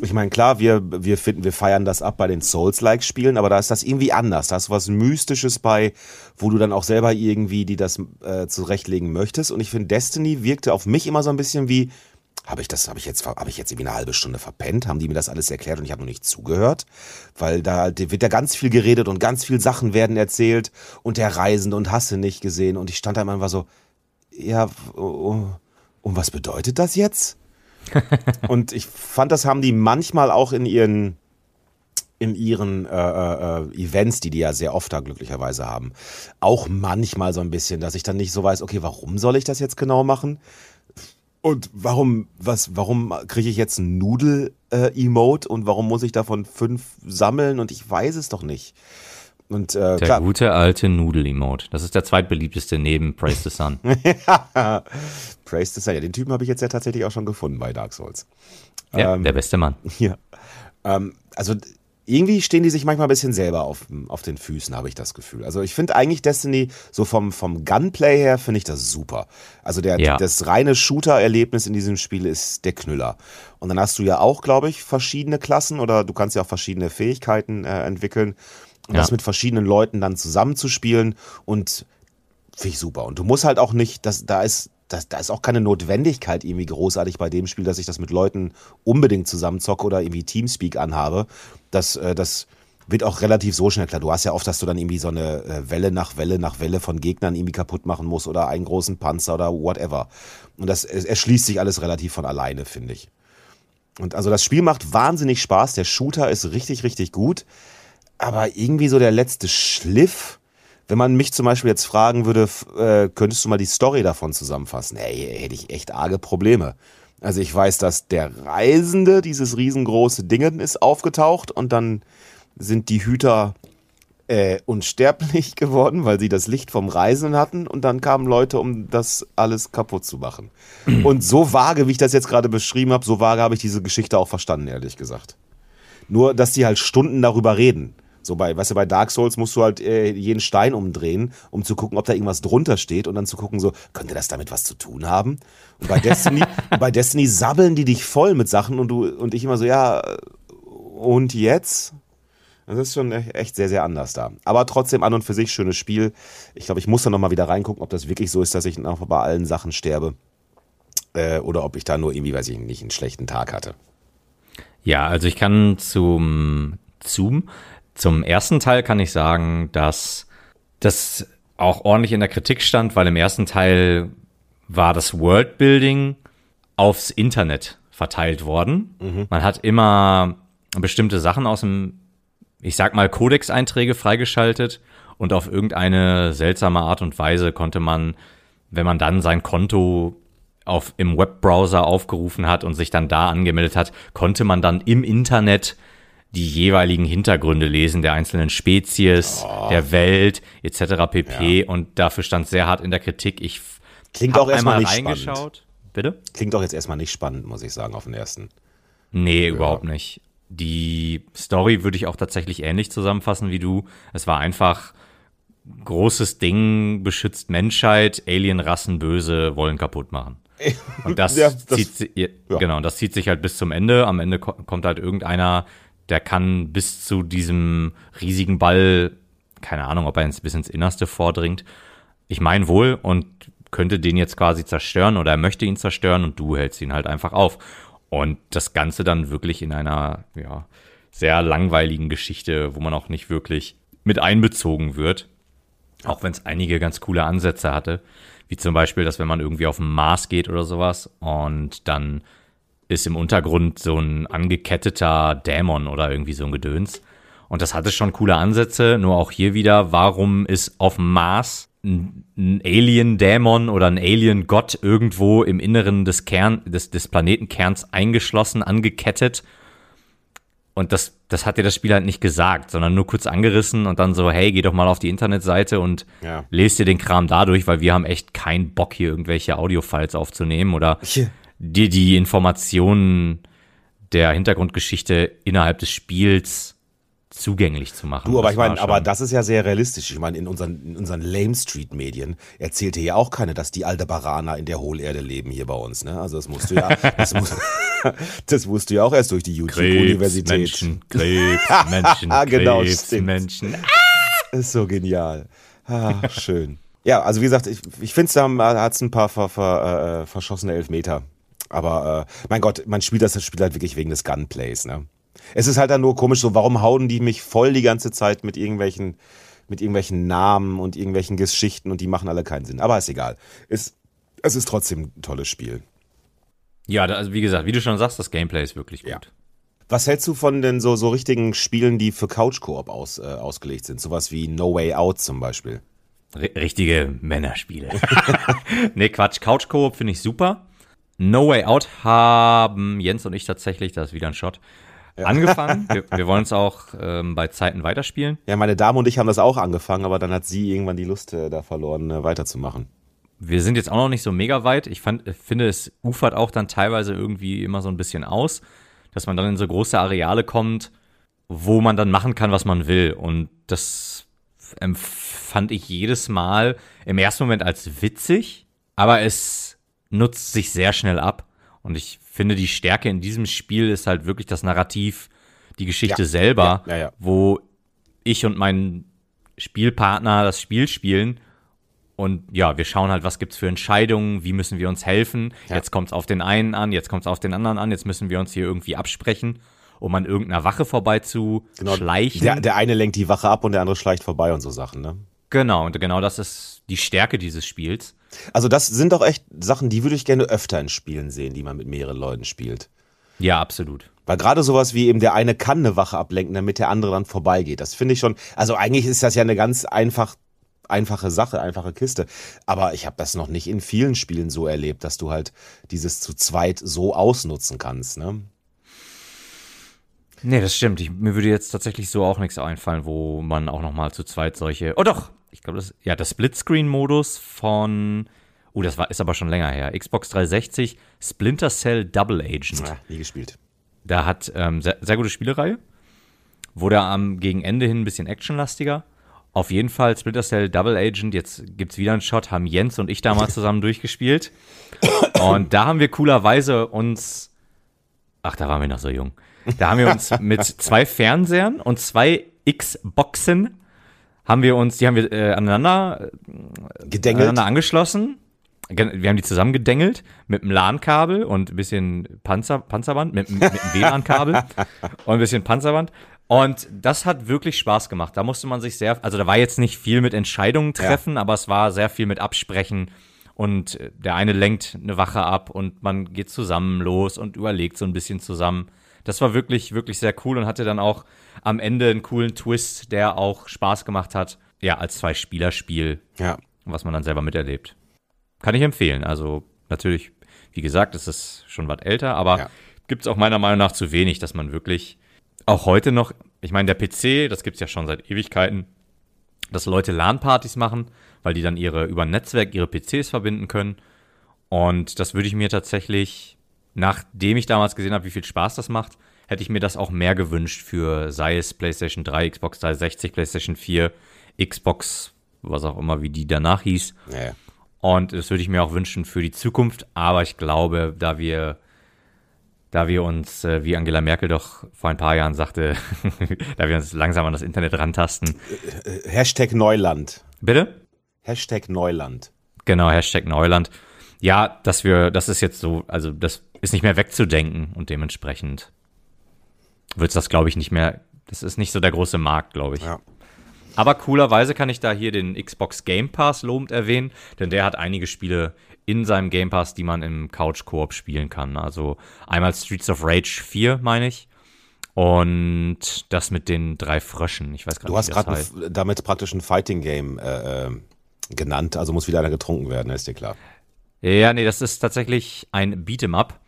Ich meine, klar, wir, wir finden, wir feiern das ab bei den Souls-like-Spielen, aber da ist das irgendwie anders. Da ist was Mystisches bei, wo du dann auch selber irgendwie die das äh, zurechtlegen möchtest. Und ich finde, Destiny wirkte auf mich immer so ein bisschen wie, habe ich das, habe ich jetzt, habe ich jetzt irgendwie eine halbe Stunde verpennt? Haben die mir das alles erklärt und ich habe noch nicht zugehört? Weil da wird ja ganz viel geredet und ganz viel Sachen werden erzählt und der Reisende und hast du nicht gesehen und ich stand da immer und war so, ja, und was bedeutet das jetzt? und ich fand, das haben die manchmal auch in ihren in ihren äh, äh, äh, Events, die die ja sehr oft da glücklicherweise haben, auch manchmal so ein bisschen, dass ich dann nicht so weiß, okay, warum soll ich das jetzt genau machen? Und warum, was, warum kriege ich jetzt ein Nudel-Emote und warum muss ich davon fünf sammeln und ich weiß es doch nicht. Und äh, Der klar, gute alte Nudel-Emote. Das ist der zweitbeliebteste neben Praise the Sun. Praise the Sun. Ja, den Typen habe ich jetzt ja tatsächlich auch schon gefunden bei Dark Souls. Ja, Ähm, der beste Mann. Ja. Ähm, also irgendwie stehen die sich manchmal ein bisschen selber auf, auf den Füßen, habe ich das Gefühl. Also ich finde eigentlich Destiny, so vom, vom Gunplay her, finde ich das super. Also der, Ja. das reine Shooter-Erlebnis in diesem Spiel ist der Knüller. Und dann hast du ja auch, glaube ich, verschiedene Klassen oder du kannst ja auch verschiedene Fähigkeiten äh, entwickeln. Und Ja. das mit verschiedenen Leuten dann zusammenzuspielen und finde ich super. Und du musst halt auch nicht, das, da ist, das, da ist auch keine Notwendigkeit irgendwie großartig bei dem Spiel, dass ich das mit Leuten unbedingt zusammenzocke oder irgendwie Teamspeak anhabe. Das, äh, das wird auch relativ so schnell klar. Du hast ja oft, dass du dann irgendwie so eine äh, Welle nach Welle nach Welle von Gegnern irgendwie kaputt machen musst oder einen großen Panzer oder whatever. Und das erschließt sich alles relativ von alleine, finde ich. Und also das Spiel macht wahnsinnig Spaß. Der Shooter ist richtig, richtig gut. Aber irgendwie so der letzte Schliff, wenn man mich zum Beispiel jetzt fragen würde, äh, könntest du mal die Story davon zusammenfassen? Ey, hätte ich echt arge Probleme. Also ich weiß, dass der Reisende, dieses riesengroße Dingen, ist aufgetaucht und dann sind die Hüter äh, unsterblich geworden, weil sie das Licht vom Reisenden hatten und dann kamen Leute, um das alles kaputt zu machen. Und so vage, wie ich das jetzt gerade beschrieben habe, so vage habe ich diese Geschichte auch verstanden, ehrlich gesagt. Nur, dass die halt Stunden darüber reden. So bei, weißt du, bei Dark Souls musst du halt äh, jeden Stein umdrehen, um zu gucken, ob da irgendwas drunter steht und dann zu gucken, so, könnte das damit was zu tun haben? Und bei Destiny, bei Destiny sabbeln die dich voll mit Sachen und du, und ich immer so, ja, und jetzt? Das ist schon echt sehr, sehr anders da. Aber trotzdem an und für sich schönes Spiel. Ich glaube, ich muss da nochmal wieder reingucken, ob das wirklich so ist, dass ich noch bei allen Sachen sterbe. Äh, oder ob ich da nur irgendwie, weiß ich nicht, einen schlechten Tag hatte. Ja, also ich kann zum Zoom, zum ersten Teil kann ich sagen, dass das auch ordentlich in der Kritik stand, weil im ersten Teil war das Worldbuilding aufs Internet verteilt worden. Man hat immer bestimmte Sachen aus dem, ich sag mal, Codex-Einträge freigeschaltet und auf irgendeine seltsame Art und Weise konnte man, wenn man dann sein Konto auf, im Webbrowser aufgerufen hat und sich dann da angemeldet hat, konnte man dann im Internet die jeweiligen Hintergründe lesen der einzelnen Spezies, der Welt etc. pp. Und dafür stand sehr hart in der Kritik. Ich Klingt auch erstmal nicht reingeschaut. spannend. Bitte? Klingt auch jetzt erstmal nicht spannend, muss ich sagen, auf den ersten. Nee, überhaupt nicht. Die Story würde ich auch tatsächlich ähnlich zusammenfassen wie du. Es war einfach großes Ding, beschützt Menschheit, Alienrassen böse, wollen kaputt machen. Und das, Ja, das- zieht ja, ja. genau, das zieht sich halt bis zum Ende. Am Ende ko kommt halt irgendeiner, der kann bis zu diesem riesigen Ball, keine Ahnung, ob er ins, bis ins Innerste vordringt. Ich meine wohl und könnte den jetzt quasi zerstören oder er möchte ihn zerstören und du hältst ihn halt einfach auf. Und das Ganze dann wirklich in einer, ja, sehr langweiligen Geschichte, wo man auch nicht wirklich mit einbezogen wird. Auch wenn es einige ganz coole Ansätze hatte. Wie zum Beispiel, dass wenn man irgendwie auf den Mars geht oder sowas und dann ist im Untergrund so ein angeketteter Dämon oder irgendwie so ein Gedöns. Und das hatte schon coole Ansätze, nur auch hier wieder, warum ist auf dem Mars ein, Alien-Dämon oder ein Alien-Gott irgendwo im Inneren des Kern, des, des Planetenkerns eingeschlossen, angekettet? Und das, das hat dir das Spiel halt nicht gesagt, sondern nur kurz angerissen und dann so, hey, geh doch mal auf die Internetseite und Ja. lest dir den Kram dadurch, weil wir haben echt keinen Bock, hier irgendwelche Audiofiles aufzunehmen oder. Dir die Informationen der Hintergrundgeschichte innerhalb des Spiels zugänglich zu machen. Du, aber ich meine, aber das ist ja sehr realistisch. Ich meine, in unseren, in unseren Lame Street Medien erzählte ja auch keiner, dass die Aldebaraner in der Hohlerde leben hier bei uns, ne? Also das musst du ja, das, muss, das musst du ja auch erst durch die YouTube-Universität. Menschen, Krebs, Menschen, Genau, Krebs, stimmt. Menschen. Ist so genial. Ah, schön. Ja, also wie gesagt, ich, ich finde, da hat es ein paar ver, ver, äh, verschossene Elfmeter. Aber äh, mein Gott, man spielt das, Spiel halt wirklich wegen des Gunplays, ne? Es ist halt dann nur komisch, so warum hauen die mich voll die ganze Zeit mit irgendwelchen, mit irgendwelchen Namen und irgendwelchen Geschichten und die machen alle keinen Sinn. Aber ist egal. Es, es ist trotzdem ein tolles Spiel. Ja, da- also wie gesagt, wie du schon sagst, das Gameplay ist wirklich gut. Ja. Was hältst du von den so, so richtigen Spielen, die für Couch-Koop aus, äh, ausgelegt sind? Sowas wie No Way Out zum Beispiel. R richtige Männerspiele. nee, Quatsch. Couch Coop finde ich super. No Way Out haben Jens und ich tatsächlich, das ist wieder ein Shot, angefangen. Wir, wir wollen es auch ähm, bei Zeiten weiterspielen. Ja, meine Dame und ich haben das auch angefangen, aber dann hat sie irgendwann die Lust äh, da verloren, äh, weiterzumachen. Wir sind jetzt auch noch nicht so mega weit. Ich fand, finde, es ufert auch dann teilweise irgendwie immer so ein bisschen aus, dass man dann in so große Areale kommt, wo man dann machen kann, was man will. Und das empfand ich jedes Mal im ersten Moment als witzig, aber es nutzt sich sehr schnell ab. Und ich finde, die Stärke in diesem Spiel ist halt wirklich das Narrativ, die Geschichte Ja, selber, ja, ja, wo ich und mein Spielpartner das Spiel spielen und ja, wir schauen halt, was gibt's für Entscheidungen, wie müssen wir uns helfen. Jetzt kommt's auf den einen an, jetzt kommt's auf den anderen an, jetzt müssen wir uns hier irgendwie absprechen, um an irgendeiner Wache vorbei zu schleichen. Der, der eine lenkt die Wache ab und der andere schleicht vorbei und so Sachen, ne? Genau, und genau das ist die Stärke dieses Spiels. Also das sind doch echt Sachen, die würde ich gerne öfter in Spielen sehen, die man mit mehreren Leuten spielt. Ja, absolut. Weil gerade sowas wie eben der eine kann eine Wache ablenken, damit der andere dann vorbeigeht. Das finde ich schon, also eigentlich ist das ja eine ganz einfach, einfache Sache, einfache Kiste. Aber ich habe das noch nicht in vielen Spielen so erlebt, dass du halt dieses zu zweit so ausnutzen kannst, ne? Nee, das stimmt. Ich, mir würde jetzt tatsächlich so auch nichts einfallen, wo man auch noch mal zu zweit solche. Oh doch, ich glaube, das ja der Splitscreen-Modus von. Oh, das war ist aber schon länger her. Xbox 360 Splinter Cell Double Agent. Ja, nie gespielt. Da hat ähm, sehr, sehr gute Spielereihe. Wurde am gegen Ende hin ein bisschen actionlastiger. Auf jeden Fall Splinter Cell Double Agent. Jetzt gibt's wieder einen Shot. Haben Jens und ich damals zusammen durchgespielt. Und da haben wir coolerweise uns. Ach, da waren wir noch so jung. Da haben wir uns mit zwei Fernsehern und zwei Xboxen haben wir uns, die haben wir äh, aneinander Gedengelt. aneinander angeschlossen. Wir haben die zusammengedengelt mit einem LAN-Kabel und ein bisschen Panzer, Panzerband, mit, mit einem WLAN-Kabel und ein bisschen Panzerband. Und das hat wirklich Spaß gemacht. Da musste man sich sehr, also da war jetzt nicht viel mit Entscheidungen treffen, aber es war sehr viel mit Absprechen. Und äh, der eine lenkt eine Wache ab und man geht zusammen los und überlegt so ein bisschen zusammen. Das war wirklich, wirklich sehr cool und hatte dann auch am Ende einen coolen Twist, der auch Spaß gemacht hat. Ja, als Zwei-Spieler-Spiel Ja. was man dann selber miterlebt. Kann ich empfehlen. Also natürlich, wie gesagt, es ist schon was älter, aber Ja. gibt es auch meiner Meinung nach zu wenig, dass man wirklich auch heute noch, ich meine, der PC, das gibt's ja schon seit Ewigkeiten, dass Leute LAN-Partys machen, weil die dann ihre über ein Netzwerk ihre PCs verbinden können. Und das würde ich mir tatsächlich, nachdem ich damals gesehen habe, wie viel Spaß das macht, hätte ich mir das auch mehr gewünscht für, sei es PlayStation 3, Xbox 360, PlayStation 4, Xbox, was auch immer, wie die danach hieß. Ja. Und das würde ich mir auch wünschen für die Zukunft. Aber ich glaube, da wir, da wir uns, äh, wie Angela Merkel doch vor ein paar Jahren sagte, da wir uns langsam an das Internet rantasten. Hashtag Neuland. Bitte? Hashtag Neuland. Genau, Hashtag Neuland. Ja, dass wir, das ist jetzt so, also das ist nicht mehr wegzudenken und dementsprechend wird es das, glaube ich, nicht mehr, das ist nicht so der große Markt, glaube ich. Ja. Aber coolerweise kann ich da hier den Xbox Game Pass lobend erwähnen, denn der hat einige Spiele in seinem Game Pass, die man im Couch Koop spielen kann. Also einmal Streets of Rage 4, meine ich. Und das mit den drei Fröschen. Ich weiß gar Du nicht, hast wie das gerade damit praktisch ein Fighting Game äh, äh, genannt, also muss wieder einer getrunken werden, ist dir klar. Ja, nee, das ist tatsächlich ein Beat'em Up.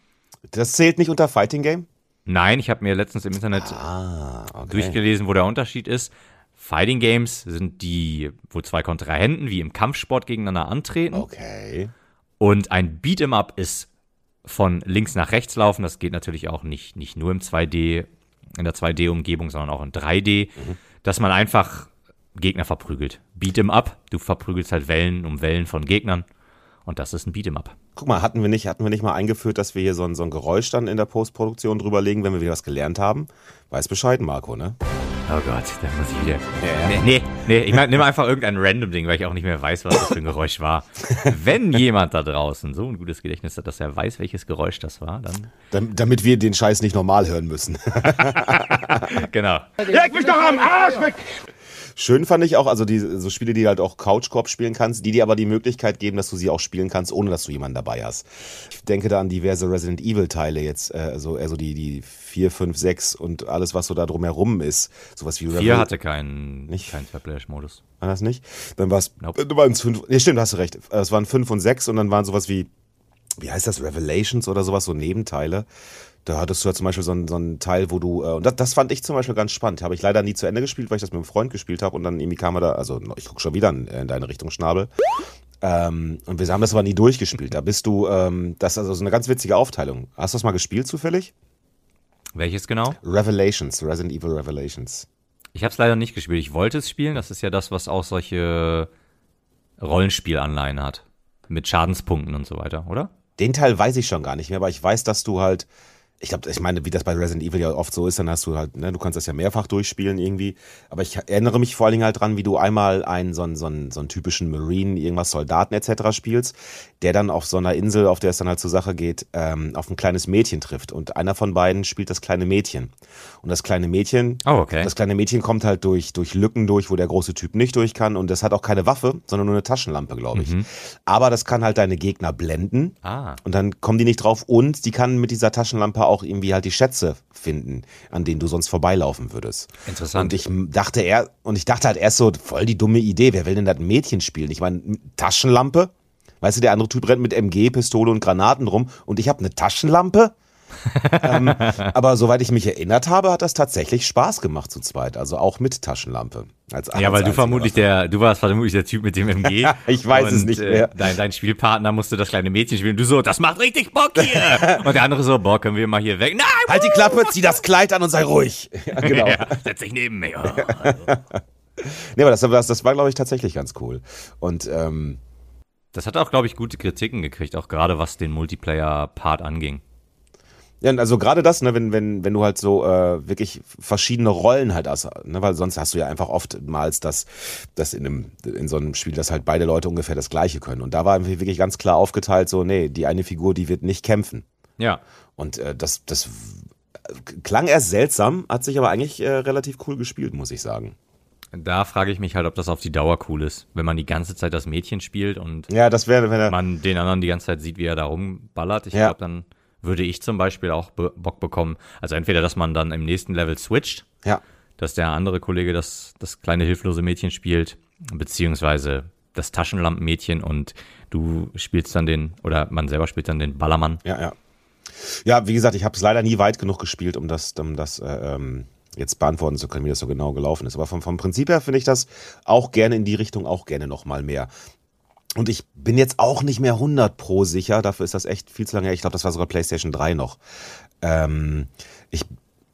Das zählt nicht unter Fighting Game? Nein, ich habe mir letztens im Internet Ah, okay. durchgelesen, wo der Unterschied ist. Fighting Games sind die, wo zwei Kontrahenten wie im Kampfsport gegeneinander antreten. Okay. Und ein Beat'em Up ist von links nach rechts laufen. Das geht natürlich auch nicht, nicht nur im 2D, in der 2D-Umgebung, sondern auch in 3D, dass man einfach Gegner verprügelt. Beat'em Up, du verprügelst halt Wellen um Wellen von Gegnern. Und das ist ein Beat'em Up. Guck mal, hatten wir nicht, hatten wir nicht mal eingeführt, dass wir hier so ein, so ein Geräusch dann in der Postproduktion drüberlegen, wenn wir wieder was gelernt haben? Weiß Bescheid, Marco, ne? Oh Gott, da muss ich wieder. Ja, Nee, nee, nee, ich mein, nimm einfach irgendein random Ding, weil ich auch nicht mehr weiß, was das für ein Geräusch war. Wenn jemand da draußen so ein gutes Gedächtnis hat, dass er weiß, welches Geräusch das war, dann. Dam- Damit wir den Scheiß nicht normal hören müssen. Genau. Leg mich doch am Arsch weg! Schön fand ich auch, also die, so Spiele, die du halt auch Couchkorb spielen kannst, die dir aber die Möglichkeit geben, dass du sie auch spielen kannst, ohne dass du jemanden dabei hast. Ich denke da an diverse Resident Evil Teile jetzt, äh, also, also die, die 4, 5, 6 und alles, was so da drumherum ist. Sowas wie Vier hatte keinen, Nicht? keinen Verplash-Modus. War das nicht? Dann war es, Nope. waren es fünf, nee, stimmt, hast du recht. Es waren fünf und sechs und dann waren sowas wie, wie heißt das, Revelations oder sowas, so Nebenteile. Da hattest du ja zum Beispiel so einen, so einen Teil, wo du, äh, und das, das fand ich zum Beispiel ganz spannend. Habe ich leider nie zu Ende gespielt, weil ich das mit einem Freund gespielt habe und dann irgendwie kam er da, also ich guck schon wieder in, in deine Richtung, Schnabel. Ähm, und wir haben das aber nie durchgespielt. Da bist du, ähm, das ist also so eine ganz witzige Aufteilung. Hast du das mal gespielt zufällig? Welches genau? Revelations, Resident Evil Revelations. Ich habe es leider nicht gespielt. Ich wollte es spielen. Das ist ja das, was auch solche Rollenspielanleihen hat. Mit Schadenspunkten und so weiter, oder? Den Teil weiß ich schon gar nicht mehr, aber ich weiß, dass du halt, ich glaube, ich meine, wie das bei Resident Evil ja oft so ist, dann hast du halt, ne, du kannst das ja mehrfach durchspielen irgendwie. Aber ich erinnere mich vor allen Dingen halt dran, wie du einmal einen so einen, so einen, so einen typischen Marine, irgendwas Soldaten etc. spielst, der dann auf so einer Insel, auf der es dann halt zur Sache geht, ähm, auf ein kleines Mädchen trifft. Und einer von beiden spielt das kleine Mädchen. Und das kleine Mädchen, Oh, okay. das kleine Mädchen kommt halt durch, durch Lücken durch, wo der große Typ nicht durch kann. Und das hat auch keine Waffe, sondern nur eine Taschenlampe, glaube ich. Aber das kann halt deine Gegner blenden. Ah. Und dann kommen die nicht drauf und die kann mit dieser Taschenlampe auch irgendwie halt die Schätze finden, an denen du sonst vorbeilaufen würdest. Interessant. Und ich dachte er und ich dachte halt erst so voll die dumme Idee, wer will denn das Mädchen spielen? Ich meine, Taschenlampe? Weißt du, der andere Typ rennt mit MG, Pistole und Granaten rum und ich habe eine Taschenlampe? Ähm, aber soweit ich mich erinnert habe, hat das tatsächlich Spaß gemacht zu zweit, also auch mit Taschenlampe. Als, Ja, weil du vermutlich der, du warst vermutlich der Typ mit dem MG. Ich weiß es und, nicht mehr. Äh, dein, dein Spielpartner musste das kleine Mädchen spielen. Du so, das macht richtig Bock hier. und der andere so, boah, können wir mal hier weg? Nein, Halt die Klappe, zieh das Kleid an und sei ruhig. Ja, genau. ja, setz dich neben mir. Nee, aber das, das, das war, glaube ich, tatsächlich ganz cool. Und ähm, Das hat auch, glaube ich, gute Kritiken gekriegt, auch gerade was den Multiplayer-Part anging. Ja, also gerade das, ne, wenn, wenn, wenn du halt so äh, wirklich verschiedene Rollen halt hast, ne, weil sonst hast du ja einfach oftmals das, das in einem, in so einem Spiel, dass halt beide Leute ungefähr das Gleiche können. Und da war wirklich ganz klar aufgeteilt, so, nee, die eine Figur, die wird nicht kämpfen. Ja. Und äh, das, das klang erst seltsam, hat sich aber eigentlich äh, relativ cool gespielt, muss ich sagen. Da frage ich mich halt, ob das auf die Dauer cool ist, wenn man die ganze Zeit das Mädchen spielt und Ja, das wäre, wenn man den anderen die ganze Zeit sieht, wie er da rumballert. Ich Ja. glaube, dann würde ich zum Beispiel auch Bock bekommen. Also entweder, dass man dann im nächsten Level switcht, Ja. dass der andere Kollege das, das kleine hilflose Mädchen spielt, beziehungsweise das Taschenlampenmädchen und du spielst dann den, oder man selber spielt dann den Ballermann. Ja, ja. Ja, wie gesagt, ich habe es leider nie weit genug gespielt, um das, um das äh, ähm, jetzt beantworten zu können, wie das so genau gelaufen ist. Aber vom, vom Prinzip her finde ich das auch gerne in die Richtung, auch gerne noch mal mehr. Und ich bin jetzt auch nicht mehr 100 pro sicher, dafür ist das echt viel zu lange her. Ich glaube, das war sogar PlayStation 3 noch. Ähm, ich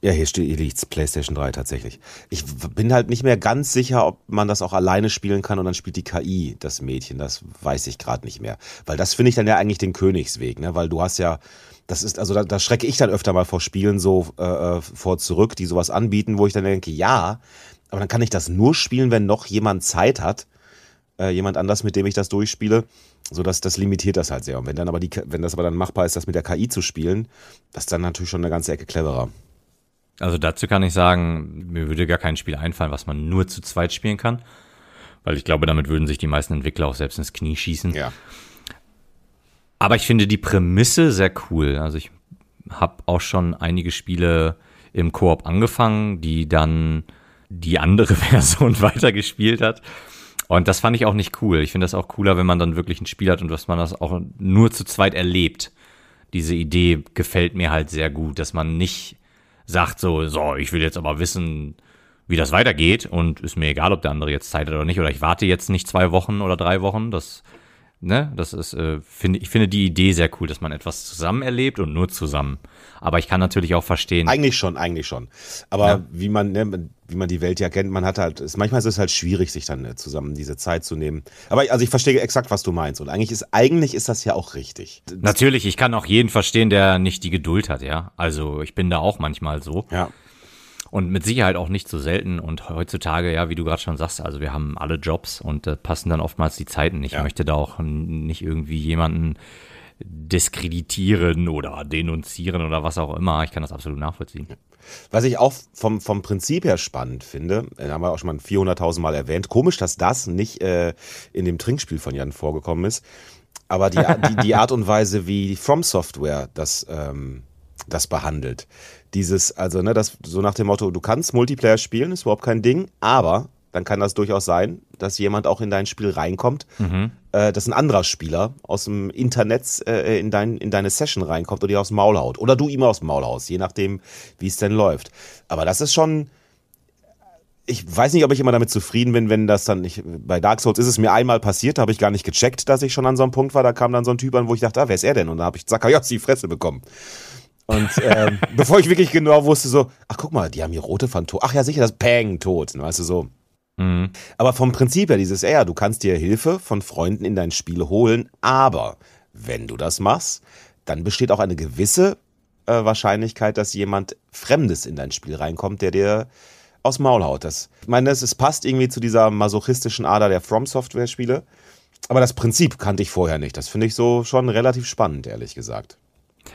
Ja, hier steht, hier liegt's PlayStation 3 tatsächlich. Ich bin halt nicht mehr ganz sicher, ob man das auch alleine spielen kann und dann spielt die KI das Mädchen. Das weiß ich gerade nicht mehr. Weil das finde ich dann ja eigentlich den Königsweg, ne? Weil du hast ja, das ist, also da, da schrecke ich dann öfter mal vor Spielen so äh, äh, vor zurück, die sowas anbieten, wo ich dann denke, ja, aber dann kann ich das nur spielen, wenn noch jemand Zeit hat, äh, jemand anders, mit dem ich das durchspiele. So dass das limitiert das halt sehr. Und wenn dann aber die, wenn das aber dann machbar ist, das mit der KI zu spielen, das ist dann natürlich schon eine ganze Ecke cleverer. Also dazu kann ich sagen, mir würde gar kein Spiel einfallen, was man nur zu zweit spielen kann. Weil ich glaube, damit würden sich die meisten Entwickler auch selbst ins Knie schießen. Ja. Aber ich finde die Prämisse sehr cool. Also ich habe auch schon einige Spiele im Koop angefangen, die dann die andere Version weitergespielt hat. Und das fand ich auch nicht cool. Ich finde das auch cooler, wenn man dann wirklich ein Spiel hat und dass man das auch nur zu zweit erlebt. Diese Idee gefällt mir halt sehr gut, dass man nicht sagt so, so, ich will jetzt aber wissen, wie das weitergeht und ist mir egal, ob der andere jetzt Zeit hat oder nicht oder ich warte jetzt nicht zwei Wochen oder drei Wochen. Das, ne, das ist, äh, finde ich finde die Idee sehr cool, dass man etwas zusammen erlebt und nur zusammen. Aber ich kann natürlich auch verstehen. Eigentlich schon, eigentlich schon. Aber Ja. wie man, ne, wie man die Welt ja kennt, man hat halt, es, manchmal ist es halt schwierig, sich dann äh, zusammen diese Zeit zu nehmen. Aber also ich verstehe exakt, was du meinst. Und eigentlich ist, eigentlich ist das ja auch richtig. Natürlich, ich kann auch jeden verstehen, der nicht die Geduld hat, ja. Also ich bin da auch manchmal so. Ja. Und mit Sicherheit auch nicht so selten. Und heutzutage, ja, wie du gerade schon sagst, also wir haben alle Jobs und äh, passen dann oftmals die Zeiten nicht. Ja. Ich möchte da auch nicht irgendwie jemanden diskreditieren oder denunzieren oder was auch immer. Ich kann das absolut nachvollziehen. Was ich auch vom, vom Prinzip her spannend finde, äh, haben wir auch schon mal 400.000 Mal erwähnt. Komisch, dass das nicht äh, in dem Trinkspiel von Jan vorgekommen ist. Aber die, die, die Art und Weise, wie From Software das, ähm, das behandelt. Dieses, also, ne, das so nach dem Motto, du kannst Multiplayer spielen, ist überhaupt kein Ding, aber dann kann das durchaus sein, dass jemand auch in dein Spiel reinkommt, äh, dass ein anderer Spieler aus dem Internet äh, in, dein, in deine Session reinkommt und dir aus dem Maul haut. Oder du ihm aus dem Maul haust, je nachdem, wie es denn läuft. Aber das ist schon, ich weiß nicht, ob ich immer damit zufrieden bin, wenn das dann nicht. Bei Dark Souls ist es mir einmal passiert, da habe ich gar nicht gecheckt, dass ich schon an so einem Punkt war. Da kam dann so ein Typ an, wo ich dachte, ah, wer ist er denn? Und da habe ich Zacharias die Fresse bekommen. Und ähm, bevor ich wirklich genau wusste, so, ach guck mal, die haben hier rote Phantome. Ach ja, sicher, das Peng, tot. Weißt du so. Mhm. Aber vom Prinzip her, dieses, ja, du kannst dir Hilfe von Freunden in dein Spiel holen, aber wenn du das machst, dann besteht auch eine gewisse äh, Wahrscheinlichkeit, dass jemand Fremdes in dein Spiel reinkommt, der dir aus Maul haut. Das, ich meine, es, es passt irgendwie zu dieser masochistischen Ader der From Software Spiele. Aber das Prinzip kannte ich vorher nicht. Das finde ich so schon relativ spannend, ehrlich gesagt.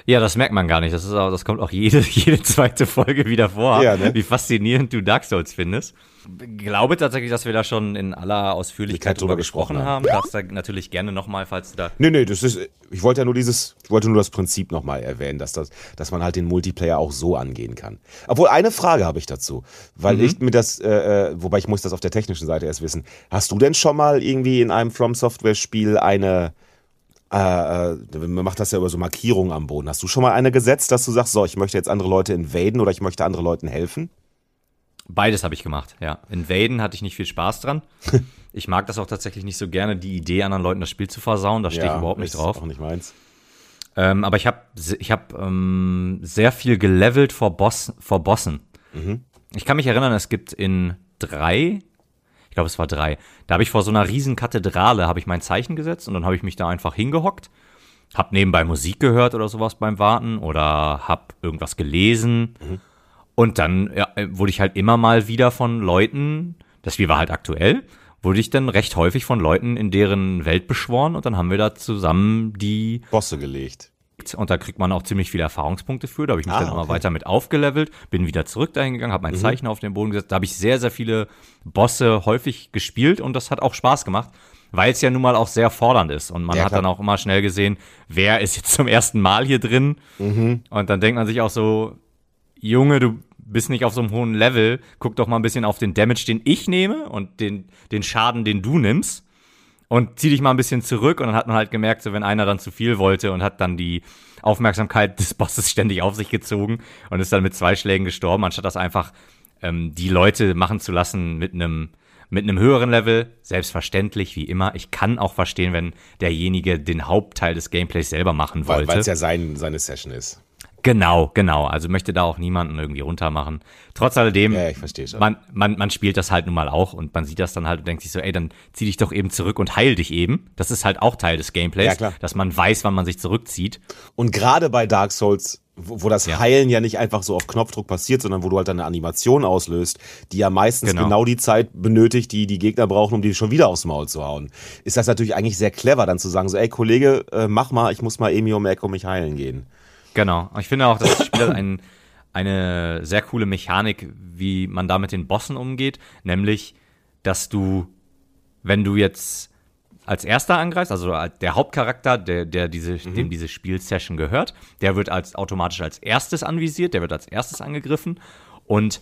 Ja, das merkt man gar nicht. Das ist auch, das kommt auch jede, jede zweite Folge wieder vor, Ja, ne? wie faszinierend du Dark Souls findest. Glaube tatsächlich, dass wir da schon in aller Ausführlichkeit drüber gesprochen gesprochen haben. Darfst da natürlich gerne nochmal, falls du da. Nee, nee, das ist, ich wollte ja nur dieses, ich wollte nur das Prinzip nochmal erwähnen, dass das, dass man halt den Multiplayer auch so angehen kann. Obwohl, eine Frage habe ich dazu, weil ich mir das, äh, äh, wobei ich muss das auf der technischen Seite erst wissen. Hast du denn schon mal irgendwie in einem From Software Spiel eine, äh, äh, man macht das ja über so Markierungen am Boden. Hast du schon mal eine gesetzt, dass du sagst, so, ich möchte jetzt andere Leute invaden oder ich möchte anderen Leuten helfen? Beides habe ich gemacht, ja. Invaden hatte ich nicht viel Spaß dran. Ich mag das auch tatsächlich nicht so gerne, die Idee, anderen Leuten das Spiel zu versauen. Da stehe ich überhaupt nicht ist drauf. Auch nicht meins. Ähm, aber ich habe ich hab, ähm, sehr viel gelevelt vor, Boss, vor Bossen. Ich kann mich erinnern, es gibt in drei, ich glaube es war drei, da habe ich vor so einer riesen Kathedrale, habe ich mein Zeichen gesetzt und dann habe ich mich da einfach hingehockt, habe nebenbei Musik gehört oder sowas beim Warten oder habe irgendwas gelesen. Und dann ja, wurde ich halt immer mal wieder von Leuten, das Spiel war halt aktuell, wurde ich dann recht häufig von Leuten in deren Welt beschworen und dann haben wir da zusammen die Bosse gelegt. Und da kriegt man auch ziemlich viele Erfahrungspunkte für. Da habe ich mich Ah, dann immer okay. Mhm. weiter mit aufgelevelt, bin wieder zurück dahin gegangen, habe mein Zeichen auf den Boden gesetzt. Da habe ich sehr, sehr viele Bosse häufig gespielt und das hat auch Spaß gemacht, weil es ja nun mal auch sehr fordernd ist. Und man Ja, hat klar. dann auch immer schnell gesehen, wer ist jetzt zum ersten Mal hier drin. Mhm. Und dann denkt man sich auch so, Junge, du bist nicht auf so einem hohen Level, guck doch mal ein bisschen auf den Damage, den ich nehme und den, den Schaden, den du nimmst und zieh dich mal ein bisschen zurück und dann hat man halt gemerkt, so wenn einer dann zu viel wollte und hat dann die Aufmerksamkeit des Bosses ständig auf sich gezogen und ist dann mit zwei Schlägen gestorben, anstatt das einfach ähm, die Leute machen zu lassen mit einem mit einem höheren Level, selbstverständlich, wie immer. Ich kann auch verstehen, wenn derjenige den Hauptteil des Gameplays selber machen Weil wollte. es ja sein, seine Session ist. Genau, genau. Also möchte da auch niemanden irgendwie runtermachen. Trotz alledem, Ja, ich verstehe schon. man, man, man spielt das halt nun mal auch und man sieht das dann halt und denkt sich so, ey, dann zieh dich doch eben zurück und heil dich eben. Das ist halt auch Teil des Gameplays, Ja, klar. dass man weiß, wann man sich zurückzieht. Und gerade bei Dark Souls, wo, wo das Ja. Heilen ja nicht einfach so auf Knopfdruck passiert, sondern wo du halt eine Animation auslöst, die ja meistens Genau. genau, die Zeit benötigt, die die Gegner brauchen, um die schon wieder aufs Maul zu hauen, ist das natürlich eigentlich sehr clever, dann zu sagen so, ey Kollege, äh, mach mal, ich muss mal eben hier um Ecke mich heilen gehen. Genau. Ich finde auch, das Spiel hat ein, eine sehr coole Mechanik, wie man da mit den Bossen umgeht, nämlich, dass du, wenn du jetzt als erster angreifst, also der Hauptcharakter, der, der diese, dem diese Spielsession gehört, der wird als automatisch als erstes anvisiert, der wird als erstes angegriffen. Und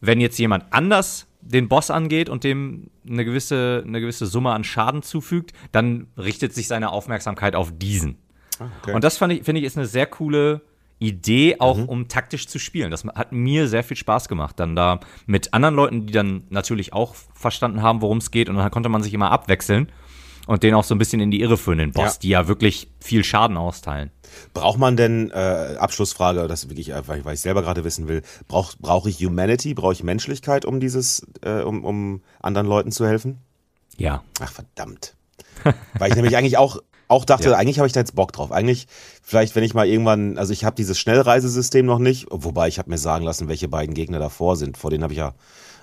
wenn jetzt jemand anders den Boss angeht und dem eine gewisse, eine gewisse Summe an Schaden zufügt, dann richtet sich seine Aufmerksamkeit auf diesen. Okay. Und das fand ich, finde ich, ist eine sehr coole Idee, auch um taktisch zu spielen. Das hat mir sehr viel Spaß gemacht. Dann da mit anderen Leuten, die dann natürlich auch verstanden haben, worum es geht. Und dann konnte man sich immer abwechseln und den auch so ein bisschen in die Irre führen, den Boss, Ja. die ja wirklich viel Schaden austeilen. Braucht man denn, äh, Abschlussfrage, das wirklich, äh, weil weil ich selber gerade wissen will, brauch- brauche ich Humanity, brauche ich Menschlichkeit, um dieses, äh, um, um anderen Leuten zu helfen? Ja. Ach verdammt. Weil ich nämlich eigentlich auch, auch dachte, Ja. eigentlich habe ich da jetzt Bock drauf. Eigentlich, vielleicht, wenn ich mal irgendwann, also ich habe dieses Schnellreisesystem noch nicht, wobei ich habe mir sagen lassen, welche beiden Gegner davor sind. Vor denen habe ich ja,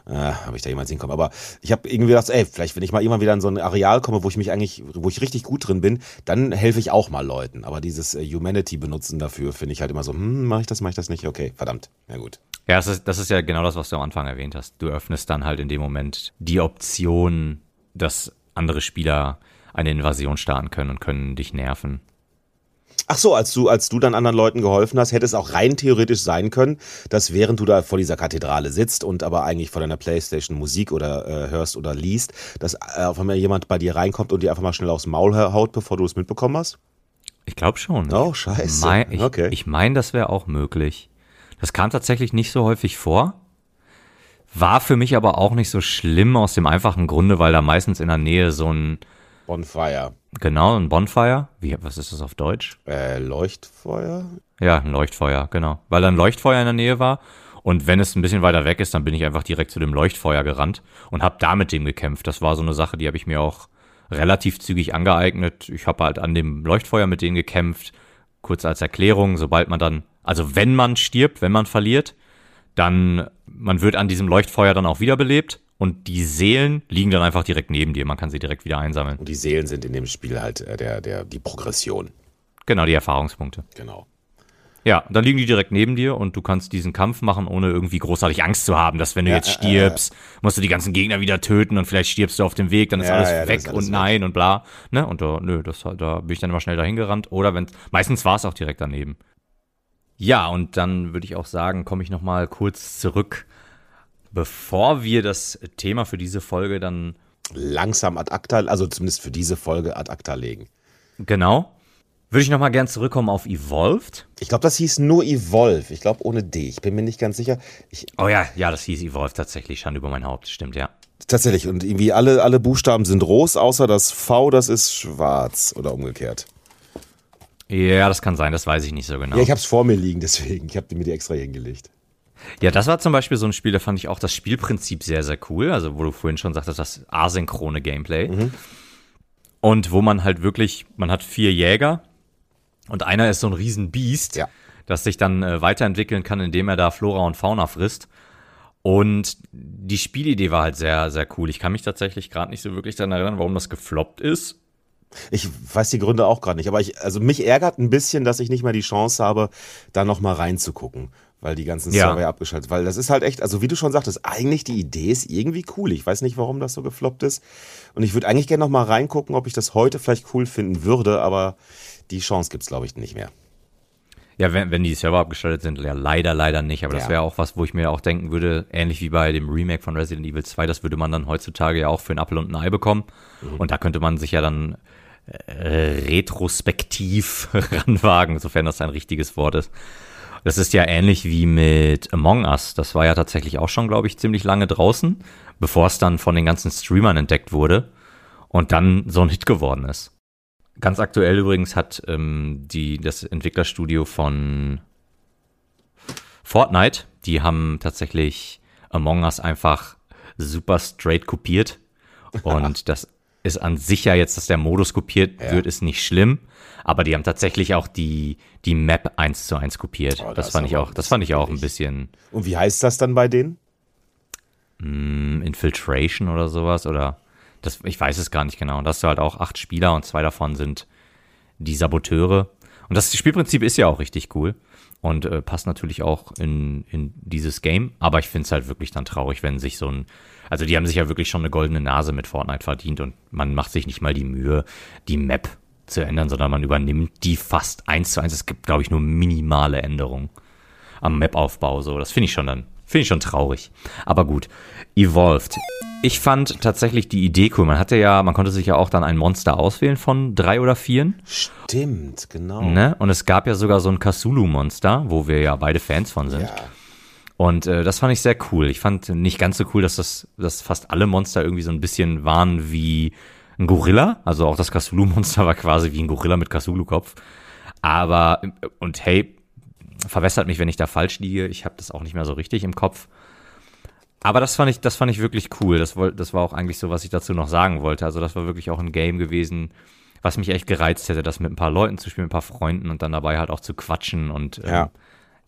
äh, habe ich da jemals hinkommen. Aber ich habe irgendwie gedacht, ey, vielleicht, wenn ich mal irgendwann wieder in so ein Areal komme, wo ich mich eigentlich, wo ich richtig gut drin bin, dann helfe ich auch mal Leuten. Aber dieses äh, Humanity benutzen dafür, finde ich halt immer so, hm, mache ich das, mache ich das nicht? Okay, verdammt. Na gut. Ja, das ist, das ist ja genau das, was du am Anfang erwähnt hast. Du öffnest dann halt in dem Moment die Option, dass andere Spieler eine Invasion starten können und können dich nerven. Ach so, als du, als du dann anderen Leuten geholfen hast, hätte es auch rein theoretisch sein können, dass während du da vor dieser Kathedrale sitzt und aber eigentlich vor deiner Playstation Musik oder äh, hörst oder liest, dass äh, auf einmal jemand bei dir reinkommt und dir einfach mal schnell aufs Maul haut, bevor du es mitbekommen hast? Ich glaube schon. Oh, scheiße. Mein, ich Okay. ich meine, das wäre auch möglich. Das kam tatsächlich nicht so häufig vor. War für mich aber auch nicht so schlimm aus dem einfachen Grunde, weil da meistens in der Nähe so ein, Bonfire. genau, ein Bonfire, wie, was ist das auf Deutsch? Äh, Leuchtfeuer? Ja, ein Leuchtfeuer, genau. Weil da ein Leuchtfeuer in der Nähe war. Und wenn es ein bisschen weiter weg ist, dann bin ich einfach direkt zu dem Leuchtfeuer gerannt und habe da mit dem gekämpft. Das war so eine Sache, die habe ich mir auch relativ zügig angeeignet. Ich habe halt an dem Leuchtfeuer mit denen gekämpft. Kurz als Erklärung, sobald man dann, also wenn man stirbt, wenn man verliert, dann, man wird an diesem Leuchtfeuer dann auch wiederbelebt und die Seelen liegen dann einfach direkt neben dir. Man kann sie direkt wieder einsammeln. Und die Seelen sind in dem Spiel halt äh, der, der, die Progression. Genau, die Erfahrungspunkte. Genau. Ja, dann liegen die direkt neben dir und du kannst diesen Kampf machen, ohne irgendwie großartig Angst zu haben, dass wenn du Ja, jetzt äh, stirbst, musst du die ganzen Gegner wieder töten und vielleicht stirbst du auf dem Weg, dann ist Ja, alles ja, weg ist alles und weg. nein und bla. Ne? Und da, nö, das, da bin ich dann immer schnell dahin gerannt. Oder wenn, meistens war es auch direkt daneben. Ja, und dann würde ich auch sagen, komme ich nochmal kurz zurück, bevor wir das Thema für diese Folge dann Langsam ad acta, also zumindest für diese Folge ad acta legen. genau, würde ich nochmal gern zurückkommen auf Evolved. Ich glaube, das hieß nur Evolve. Ich glaube ohne D. Ich bin mir nicht ganz sicher. Ich, Oh ja, ja, das hieß Evolved tatsächlich, Schande über mein Haupt, stimmt, ja. Tatsächlich. Und irgendwie alle, alle Buchstaben sind rot, außer das V, das ist schwarz oder umgekehrt. Ja, das kann sein, das weiß ich nicht so genau. Ja, ich habe es vor mir liegen, deswegen. Ich habe mir die extra hingelegt. Ja, das war zum Beispiel so ein Spiel, da fand ich auch das Spielprinzip sehr, sehr cool. Also, wo du vorhin schon sagtest, das asynchrone Gameplay. Und wo man halt wirklich, man hat vier Jäger und einer ist so ein Riesenbiest, Ja. das sich dann äh, weiterentwickeln kann, indem er da Flora und Fauna frisst. Und die Spielidee war halt sehr, sehr cool. Ich kann mich tatsächlich gerade nicht so wirklich daran erinnern, warum das gefloppt ist. Ich weiß die Gründe auch gerade nicht, aber ich, also mich ärgert ein bisschen, dass ich nicht mal die Chance habe, da noch mal reinzugucken, weil die ganzen Ja. Server ja abgeschaltet, weil das ist halt echt, also wie du schon sagtest, eigentlich die Idee ist irgendwie cool. Ich weiß nicht, warum das so gefloppt ist und ich würde eigentlich gerne noch mal reingucken, ob ich das heute vielleicht cool finden würde, aber die Chance gibt's glaube ich nicht mehr. Ja, wenn, wenn die Server abgeschaltet sind, ja, leider, leider nicht. Aber das Ja. wäre auch was, wo ich mir auch denken würde, ähnlich wie bei dem Remake von Resident Evil 2, das würde man dann heutzutage ja auch für einen Apfel und ein Ei bekommen. Und da könnte man sich ja dann äh, retrospektiv ranwagen, sofern das ein richtiges Wort ist. Das ist ja ähnlich wie mit Among Us. Das war ja tatsächlich auch schon, glaube ich, ziemlich lange draußen, bevor es dann von den ganzen Streamern entdeckt wurde und dann so ein Hit geworden ist. Ganz aktuell übrigens hat ähm, die, das Entwicklerstudio von Fortnite, die haben tatsächlich Among Us einfach super straight kopiert. Und das ist an sich ja jetzt, dass der Modus kopiert Ja. wird, ist nicht schlimm. Aber die haben tatsächlich auch die, die Map eins zu eins kopiert. Oh, das das fand ich auch, das fand ich auch ein bisschen Und wie heißt das dann bei denen? mm, Infiltration oder sowas. Oder das, ich weiß es gar nicht genau. Und da hast du halt auch acht Spieler und zwei davon sind die Saboteure. Und das Spielprinzip ist ja auch richtig cool. Und äh, passt natürlich auch in, in dieses Game. Aber ich finde es halt wirklich dann traurig, wenn sich so ein. Also die haben sich ja wirklich schon eine goldene Nase mit Fortnite verdient und man macht sich nicht mal die Mühe, die Map zu ändern, sondern man übernimmt die fast eins zu eins. Es gibt, glaube ich, nur minimale Änderungen am Map-Aufbau. So, das finde ich schon dann, finde ich schon traurig. Aber gut, Evolved. Ich fand tatsächlich die Idee cool. Man hatte ja, man konnte sich ja auch dann ein Monster auswählen von drei oder vieren. Stimmt, genau. Ne? Und es gab ja sogar so ein Cthulhu-Monster, wo wir ja beide Fans von sind. Ja. Und äh, das fand ich sehr cool. Ich fand nicht ganz so cool, dass das, dass fast alle Monster irgendwie so ein bisschen waren wie ein Gorilla. Also auch das Cthulhu-Monster war quasi wie ein Gorilla mit Cthulhu-Kopf. Aber, und hey, verwässert mich, wenn ich da falsch liege. Ich habe das auch nicht mehr so richtig im Kopf. Aber das fand ich, das fand ich wirklich cool. Das, das war auch eigentlich so, was ich dazu noch sagen wollte. Also das war wirklich auch ein Game gewesen, was mich echt gereizt hätte, das mit ein paar Leuten zu spielen, mit ein paar Freunden und dann dabei halt auch zu quatschen und ähm.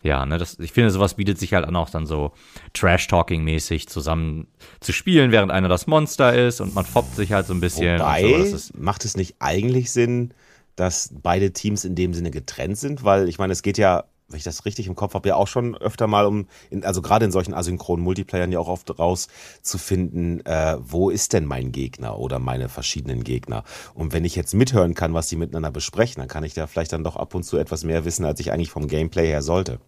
Ja, ne, das, ich finde, sowas bietet sich halt an, auch dann so Trash-Talking-mäßig zusammen zu spielen, während einer das Monster ist und man foppt sich halt so ein bisschen. Wobei, so. Macht es nicht eigentlich Sinn, dass beide Teams in dem Sinne getrennt sind? Weil ich meine, es geht ja, wenn ich das richtig im Kopf habe, ja auch schon öfter mal um, in, also gerade in solchen asynchronen Multiplayern ja auch oft rauszufinden, äh, wo ist denn mein Gegner oder meine verschiedenen Gegner? Und wenn ich jetzt mithören kann, was die miteinander besprechen, dann kann ich da vielleicht dann doch ab und zu etwas mehr wissen, als ich eigentlich vom Gameplay her sollte.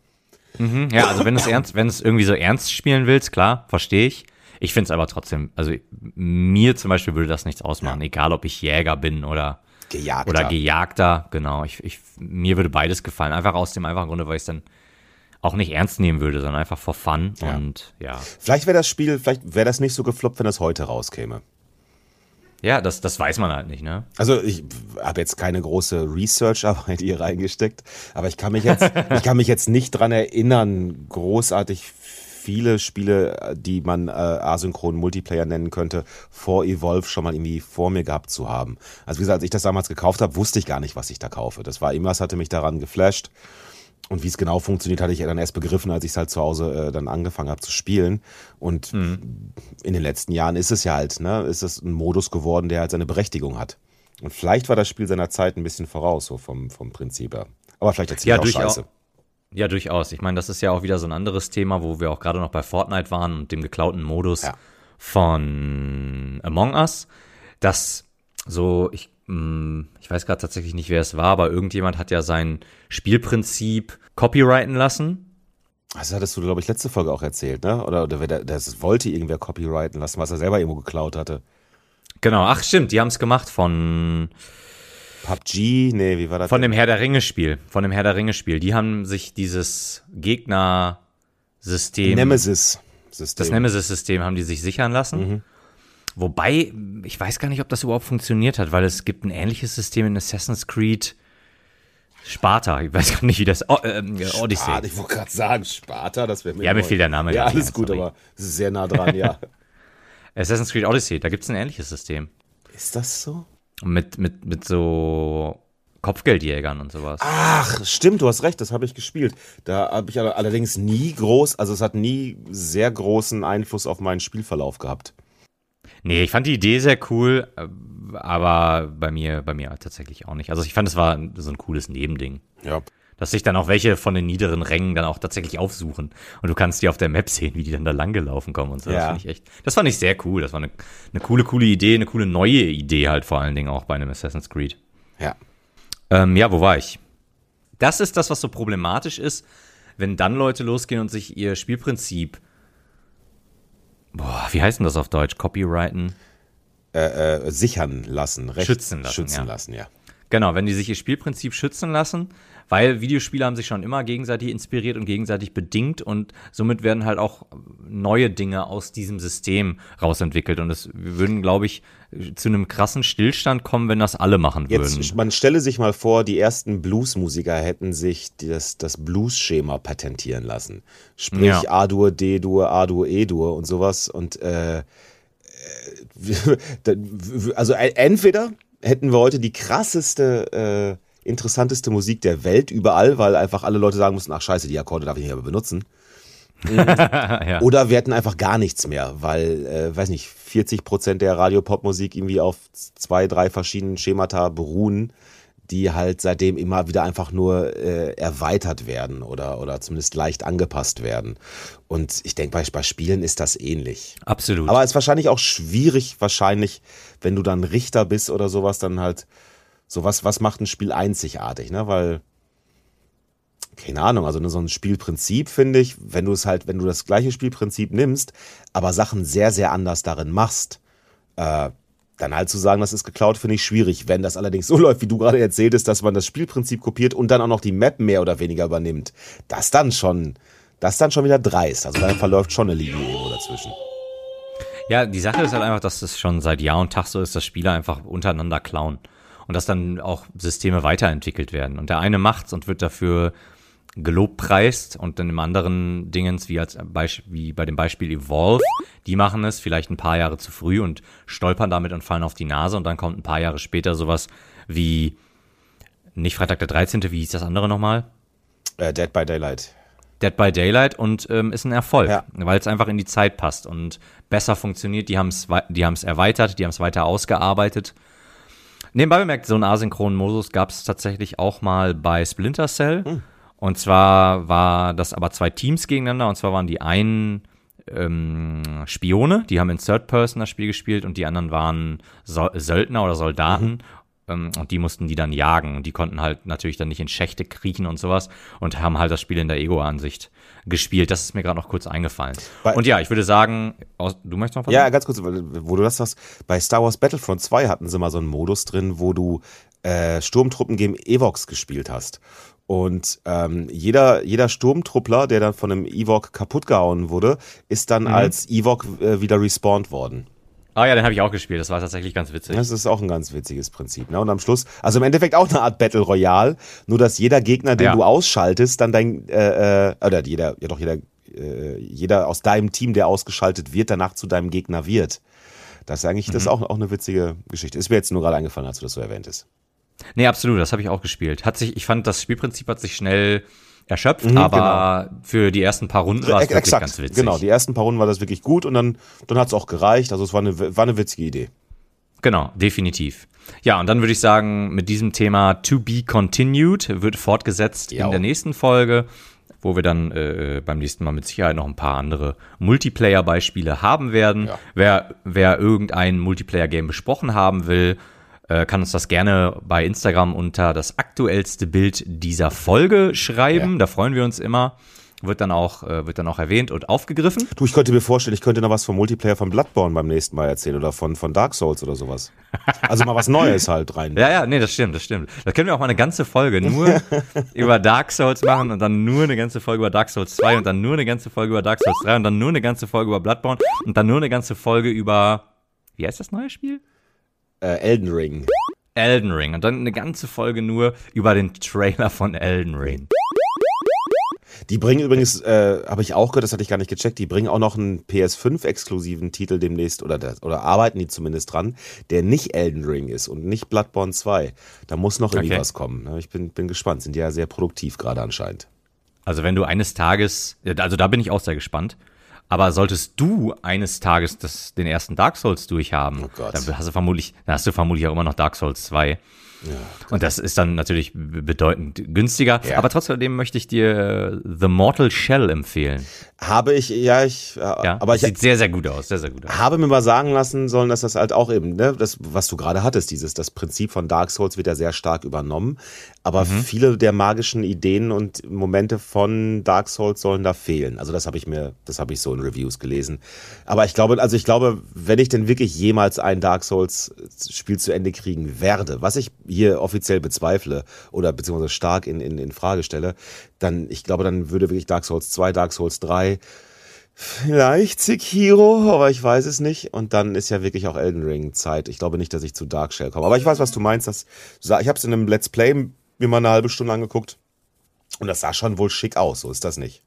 Ja, also wenn du es ernst, wenn du es irgendwie so ernst spielen willst, klar, verstehe ich. Ich finde es aber trotzdem, also mir zum Beispiel würde das nichts ausmachen, egal ob ich Jäger bin oder Gejagt. oder Gejagter, genau. Ich, ich, mir würde beides gefallen. Einfach aus dem einfachen Grunde, weil ich es dann auch nicht ernst nehmen würde, sondern einfach for fun. Ja. Und ja. Vielleicht wäre das Spiel, vielleicht wäre das nicht so gefloppt, wenn das heute rauskäme. Ja, das, das weiß man halt nicht, ne? Also ich habe jetzt keine große Research-Arbeit hier reingesteckt, aber ich kann mich jetzt, ich kann mich jetzt nicht dran erinnern, großartig viele Spiele, die man äh, asynchronen Multiplayer nennen könnte, vor Evolve schon mal irgendwie vor mir gehabt zu haben. Also wie gesagt, als ich das damals gekauft habe, wusste ich gar nicht, was ich da kaufe. Das war irgendwas, hatte mich daran geflasht. Und wie es genau funktioniert, hatte ich ja dann erst begriffen, als ich es halt zu Hause äh, dann angefangen habe zu spielen. Und in den letzten Jahren ist es ja halt, ne, ist es ein Modus geworden, der halt seine Berechtigung hat. Und vielleicht war das Spiel seiner Zeit ein bisschen voraus, so vom, vom Prinzip her. Aber vielleicht erzähle Ja, auch durchaus. Scheiße. Ja, durchaus. Ich meine, das ist ja auch wieder so ein anderes Thema, wo wir auch gerade noch bei Fortnite waren und dem geklauten Modus Ja. von Among Us. Das so, ich, ich weiß gerade tatsächlich nicht, wer es war, aber irgendjemand hat ja sein Spielprinzip copyrighten lassen. Das hattest du, glaube ich, letzte Folge auch erzählt, ne? Oder, oder das wollte irgendwer copyrighten lassen, was er selber irgendwo geklaut hatte. Genau, ach stimmt, die haben es gemacht von, PUBG, nee, wie war das? von dem Herr der Ringe-Spiel. Von dem Herr der Ringe-Spiel. Die haben sich dieses Gegner-System. Nemesis-System. Das Nemesis-System haben die sich sichern lassen. Mhm. Wobei, ich weiß gar nicht, ob das überhaupt funktioniert hat, weil es gibt ein ähnliches System in Assassin's Creed Sparta. Ich weiß gar nicht, wie das. Oh, ähm, Odyssey. Ah, ich wollte gerade sagen, Sparta, das wäre mir Ja, mir fiel der Name Ja, alles gut, aber es ist sehr nah dran, ja. Assassin's Creed Odyssey, da gibt es ein ähnliches System. ist das so? Mit, mit, mit so Kopfgeldjägern und sowas. Ach, stimmt, du hast recht, das habe ich gespielt. Da habe ich allerdings nie groß, also es hat nie sehr großen Einfluss auf meinen Spielverlauf gehabt. Nee, ich fand die Idee sehr cool, aber bei mir, bei mir tatsächlich auch nicht. Also ich fand, es war so ein cooles Nebending. Ja. Dass sich dann auch welche von den niederen Rängen dann auch tatsächlich aufsuchen. Und du kannst die auf der Map sehen, wie die dann da lang gelaufen kommen und so. Das Ja. fand ich echt. Das fand ich sehr cool. Das war eine, eine coole, coole Idee, eine coole neue Idee halt vor allen Dingen auch bei einem Assassin's Creed. Ja. Ähm, ja, wo war ich? Das ist das, was so problematisch ist, wenn dann Leute losgehen und sich ihr Spielprinzip. Boah, wie heißt denn das auf Deutsch? Copyrighten? Äh, äh, sichern lassen. Recht, Schützen lassen, Schützen ja. lassen, ja. Genau, wenn die sich ihr Spielprinzip schützen lassen, weil Videospiele haben sich schon immer gegenseitig inspiriert und gegenseitig bedingt und somit werden halt auch neue Dinge aus diesem System rausentwickelt. Und es wir würden, glaube ich, zu einem krassen Stillstand kommen, wenn das alle machen würden. Jetzt, man stelle sich mal vor, die ersten Bluesmusiker hätten sich das, das Blues-Schema patentieren lassen. Sprich Ja. A-Dur, D-Dur, A-Dur, E-Dur und sowas. Und äh, äh, also äh, entweder hätten wir heute die krasseste, äh, interessanteste Musik der Welt überall, weil einfach alle Leute sagen mussten, ach scheiße, die Akkorde darf ich nicht mehr benutzen. ja. Oder wir hätten einfach gar nichts mehr, weil, äh, weiß nicht, 40 Prozent der Radiopopmusik irgendwie auf zwei, drei verschiedenen Schemata beruhen, die halt seitdem immer wieder einfach nur äh, erweitert werden oder, oder zumindest leicht angepasst werden. Und ich denke, bei, bei Spielen ist das ähnlich. Absolut. Aber es ist wahrscheinlich auch schwierig, wahrscheinlich, wenn du dann Richter bist oder sowas, dann halt, sowas, was macht ein Spiel einzigartig, ne? Weil, keine Ahnung, also ne, so ein Spielprinzip finde ich, wenn du es halt, wenn du das gleiche Spielprinzip nimmst, aber Sachen sehr, sehr anders darin machst, äh, dann halt zu sagen, das ist geklaut, finde ich schwierig. Wenn das allerdings so läuft, wie du gerade erzähltest, dass man das Spielprinzip kopiert und dann auch noch die Map mehr oder weniger übernimmt, das dann schon, das dann schon wieder dreist. Also da verläuft schon eine Linie irgendwo dazwischen. Ja, die Sache ist halt einfach, dass es schon seit Jahr und Tag so ist, dass Spieler einfach untereinander klauen. Und dass dann auch Systeme weiterentwickelt werden. Und der eine macht's und wird dafür gelobpreist und dann im anderen Dingens, wie, als Beisp wie bei dem Beispiel Evolve, die machen es vielleicht ein paar Jahre zu früh und stolpern damit und fallen auf die Nase und dann kommt ein paar Jahre später sowas wie, nicht Freitag der 13., wie hieß das andere nochmal? Äh, Dead by Daylight. Dead by Daylight und ähm, ist ein Erfolg, Ja. weil es einfach in die Zeit passt und besser funktioniert. Die haben es die haben's erweitert, die haben es weiter ausgearbeitet. Nebenbei bemerkt, so einen asynchronen Modus gab es tatsächlich auch mal bei Splinter Cell. Und zwar war das aber zwei Teams gegeneinander. Und zwar waren die einen ähm, Spione, die haben in Third Person das Spiel gespielt und die anderen waren so Söldner oder Soldaten. Ähm, und die mussten die dann jagen. Und die konnten halt natürlich dann nicht in Schächte kriechen und sowas und haben halt das Spiel in der Ego-Ansicht gespielt. Das ist mir gerade noch kurz eingefallen. Bei- und ja, ich würde sagen, aus, du möchtest noch was Ja, ganz kurz, wo du das sagst, bei Star Wars Battlefront 2 hatten sie mal so einen Modus drin, wo du äh, Sturmtruppen gegen Evox gespielt hast. Und ähm, jeder, jeder Sturmtruppler, der dann von einem Evok kaputt gehauen wurde, ist dann als Evok äh, wieder respawned worden. Ah ja, den habe ich auch gespielt. Das war tatsächlich ganz witzig. Das ist auch ein ganz witziges Prinzip. Ne? Und am Schluss, also im Endeffekt auch eine Art Battle Royale, nur dass jeder Gegner, den Ja. du ausschaltest, dann dein, äh, äh, oder jeder, ja doch jeder, äh, jeder aus deinem Team, der ausgeschaltet wird, danach zu deinem Gegner wird. Das ist eigentlich, das ist auch, auch eine witzige Geschichte. Ist mir jetzt nur gerade eingefallen, als du das so erwähntest. Nee, absolut, das habe ich auch gespielt. Hat sich, ich fand, das Spielprinzip hat sich schnell erschöpft, Mhm, aber für die ersten paar Runden war es wirklich ganz witzig. genau. Die ersten paar Runden war das wirklich gut und dann, dann hat es auch gereicht. Also es war eine, war eine witzige Idee. Genau, definitiv. Ja, und dann würde ich sagen, mit diesem Thema To Be Continued wird fortgesetzt Ja. in der nächsten Folge, wo wir dann äh, beim nächsten Mal mit Sicherheit noch ein paar andere Multiplayer-Beispiele haben werden. Ja. Wer, wer irgendein Multiplayer-Game besprochen haben will, äh, kann uns das gerne bei Instagram unter das aktuellste Bild dieser Folge schreiben. Ja. Da freuen wir uns immer. Wird dann auch, äh, wird dann auch erwähnt und aufgegriffen. Du, ich könnte mir vorstellen, ich könnte noch was vom Multiplayer von Bloodborne beim nächsten Mal erzählen oder von, von Dark Souls oder sowas. Also mal was Neues halt rein. Ja, ja, nee, das stimmt, das stimmt. Da können wir auch mal eine ganze Folge nur über Dark Souls machen und dann nur eine ganze Folge über Dark Souls 2 und dann nur eine ganze Folge über Dark Souls 3 und dann nur eine ganze Folge über Bloodborne und dann nur eine ganze Folge über, wie heißt das neue Spiel? Äh, Elden Ring. Elden Ring und dann eine ganze Folge nur über den Trailer von Elden Ring. Die bringen übrigens, äh, habe ich auch gehört, das hatte ich gar nicht gecheckt, die bringen auch noch einen PS5-exklusiven Titel demnächst, oder, das, oder arbeiten die zumindest dran, der nicht Elden Ring ist und nicht Bloodborne 2. Da muss noch irgendwie Okay. was kommen. ne? Ich bin, bin gespannt, sind ja sehr produktiv gerade anscheinend. Also wenn du eines Tages, also da bin ich auch sehr gespannt. Aber solltest du eines Tages das, den ersten Dark Souls durchhaben, Oh dann hast du vermutlich, dann hast du vermutlich auch immer noch Dark Souls 2. Und das ist dann natürlich be- bedeutend günstiger. Ja. Aber trotzdem möchte ich dir äh, The Mortal Shell empfehlen. Habe ich, ja, ich, äh, Ja, aber ich sieht sehr, sehr gut aus, sehr, sehr gut aus. habe mir mal sagen lassen sollen, dass das halt auch eben, ne, das, was du gerade hattest, dieses, das Prinzip von Dark Souls wird ja sehr stark übernommen. Aber Mhm. viele der magischen Ideen und Momente von Dark Souls sollen da fehlen. Also das habe ich mir, das habe ich so in Reviews gelesen. Aber ich glaube, also ich glaube, wenn ich denn wirklich jemals ein Dark Souls Spiel zu Ende kriegen werde, was ich hier offiziell bezweifle oder beziehungsweise stark in, in, in Frage stelle, dann, ich glaube, dann würde wirklich Dark Souls 2, Dark Souls 3, vielleicht Sekiro, aber ich weiß es nicht. Und dann ist ja wirklich auch Elden Ring Zeit. Ich glaube nicht, dass ich zu Dark Shell komme. Aber ich weiß, was du meinst. Dass, ich habe es in einem Let's Play mir mal eine halbe Stunde angeguckt. Und das sah schon wohl schick aus, so ist das nicht.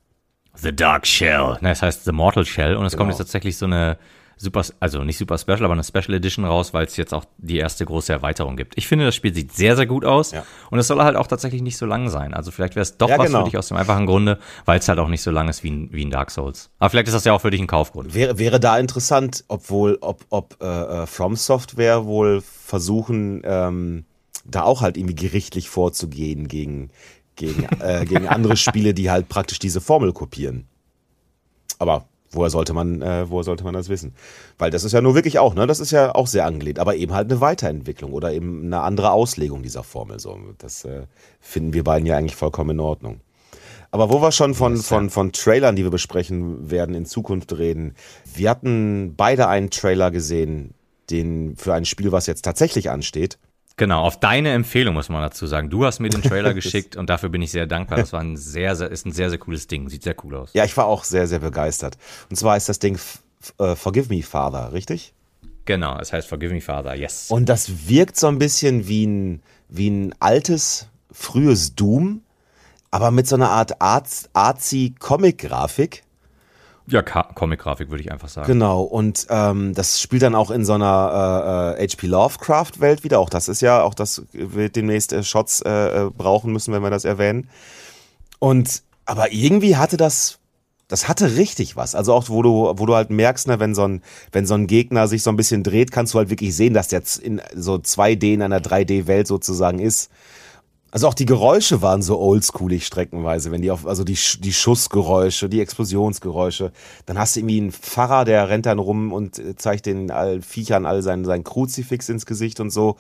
The Dark Shell. Ne, das heißt The Mortal Shell. Und es Genau. kommt jetzt tatsächlich so eine super, also nicht super special, aber eine Special Edition raus, weil es jetzt auch die erste große Erweiterung gibt. Ich finde, das Spiel sieht sehr, sehr gut aus. Ja. Und es soll halt auch tatsächlich nicht so lang sein. Also vielleicht wäre es doch Ja, was genau. für dich aus dem einfachen Grunde, weil es halt auch nicht so lang ist wie ein, wie ein Dark Souls. Aber vielleicht ist das ja auch für dich ein Kaufgrund. Wäre, wäre da interessant, obwohl, ob, ob äh, äh, From Software wohl versuchen, ähm, da auch halt irgendwie gerichtlich vorzugehen gegen, gegen, äh, gegen andere Spiele, die halt praktisch diese Formel kopieren. Aber woher sollte man, äh, woher sollte man das wissen? Weil das ist ja nur wirklich auch, ne? Das ist ja auch sehr angelehnt, aber eben halt eine Weiterentwicklung oder eben eine andere Auslegung dieser Formel. So, das äh, finden wir beiden ja eigentlich vollkommen in Ordnung. Aber wo wir schon von, von, von Trailern, die wir besprechen werden, in Zukunft reden. Wir hatten beide einen Trailer gesehen, den für ein Spiel, was jetzt tatsächlich ansteht. Genau, auf deine Empfehlung muss man dazu sagen. Du hast mir den Trailer geschickt und dafür bin ich sehr dankbar. Das war ein sehr, sehr, ist ein sehr, sehr cooles Ding. Sieht sehr cool aus. Ja, ich war auch sehr, sehr begeistert. Und zwar ist das Ding äh, Forgive Me Father, richtig? Genau, es heißt Forgive Me Father, yes. Und das wirkt so ein bisschen wie ein, wie ein altes, frühes Doom, aber mit so einer Art Arz- Arzi-Comic-Grafik. Ja, Comic-Grafik würde ich einfach sagen. Genau, und ähm, das spielt dann auch in so einer äh, äh, HP Lovecraft-Welt wieder. Auch das ist ja, auch das wird demnächst äh, Shots äh, äh, brauchen müssen, wenn wir das erwähnen. Und aber irgendwie hatte das, das hatte richtig was. Also auch, wo du, wo du halt merkst, ne, wenn so ein, wenn so ein Gegner sich so ein bisschen dreht, kannst du halt wirklich sehen, dass der in so 2D in einer 3D-Welt sozusagen ist. Also auch die Geräusche waren so oldschoolig streckenweise, wenn die auf, also die, die Schussgeräusche, die Explosionsgeräusche. Dann hast du irgendwie einen Pfarrer, der rennt dann rum und äh, zeigt den all Viechern all sein, sein Kruzifix ins Gesicht und so.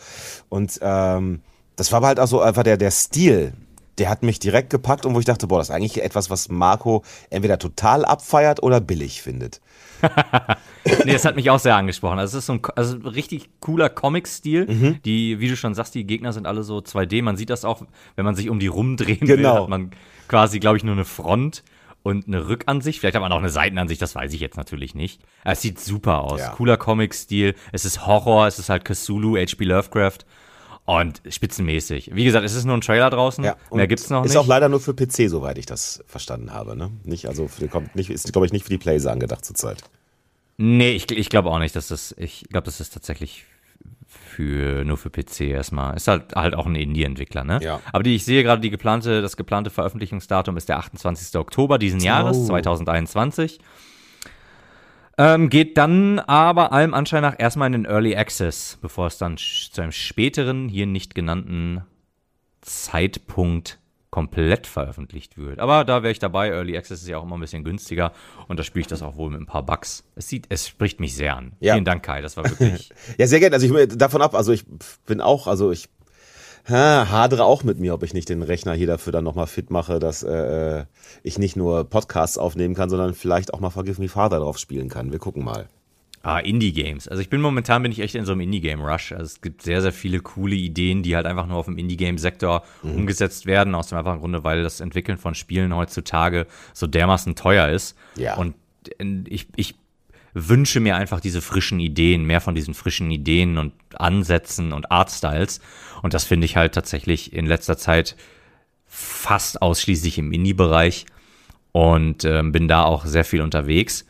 Und ähm, das war aber halt auch so einfach der, der Stil, der hat mich direkt gepackt und wo ich dachte, boah, das ist eigentlich etwas, was Marco entweder total abfeiert oder billig findet. Nee, das hat mich auch sehr angesprochen. Also es ist so ein also ein richtig cooler Comic-Stil. Mhm. Die, wie du schon sagst, die Gegner sind alle so 2D. Man sieht das auch, wenn man sich um die rumdrehen will, Genau. hat man quasi, glaube ich, nur eine Front und eine Rückansicht. Vielleicht hat man auch eine Seitenansicht, das weiß ich jetzt natürlich nicht. Aber Es sieht super aus. Ja. Cooler Comic-Stil. Es ist Horror, es ist halt Cthulhu, H.P. Lovecraft. Und spitzenmäßig. Wie gesagt, es ist nur ein Trailer draußen. Ja, Mehr gibt's noch ist nicht. auch leider nur für PC, soweit ich das verstanden habe. Ne? Nicht, also für, kommt nicht, ist, glaube ich, nicht für die Playser angedacht zurzeit. Nee, ich, ich glaube auch nicht, dass das, ich glaube, das ist tatsächlich für, nur für PC erstmal. Ist halt, halt auch ein Indie-Entwickler, ne? Ja. Aber die, ich sehe gerade, die geplante, das geplante Veröffentlichungsdatum ist der 28. Oktober diesen Jahres, 2021. Ähm, geht dann aber allem Anschein nach erstmal in den Early Access, bevor es dann zu einem späteren, hier nicht genannten Zeitpunkt komplett veröffentlicht wird. Aber da wäre ich dabei. Early Access ist ja auch immer ein bisschen günstiger und da spiele ich das auch wohl mit ein paar Bugs. Es sieht, es spricht mich sehr an. Ja. Vielen Dank, Kai. Das war wirklich. Ja, sehr gerne. Also ich davon ab, also ich bin auch, also ich ha, hadere auch mit mir, ob ich nicht den Rechner hier dafür dann nochmal fit mache, dass äh, ich nicht nur Podcasts aufnehmen kann, sondern vielleicht auch mal Forgive Me Father drauf spielen kann. Wir gucken mal. Ah, Indie-Games. Also ich bin momentan bin ich echt in so einem Indie-Game-Rush. Also es gibt sehr, sehr viele coole Ideen, die halt einfach nur auf dem Indie-Game-Sektor umgesetzt werden, aus dem einfachen Grunde, weil das Entwickeln von Spielen heutzutage so dermaßen teuer ist. Ja. Und äh, ich, ich wünsche mir einfach diese frischen Ideen, mehr von diesen frischen Ideen und Ansätzen und Artstyles. Und das finde ich halt tatsächlich in letzter Zeit fast ausschließlich im Indie-Bereich und ähm, bin da auch sehr viel unterwegs.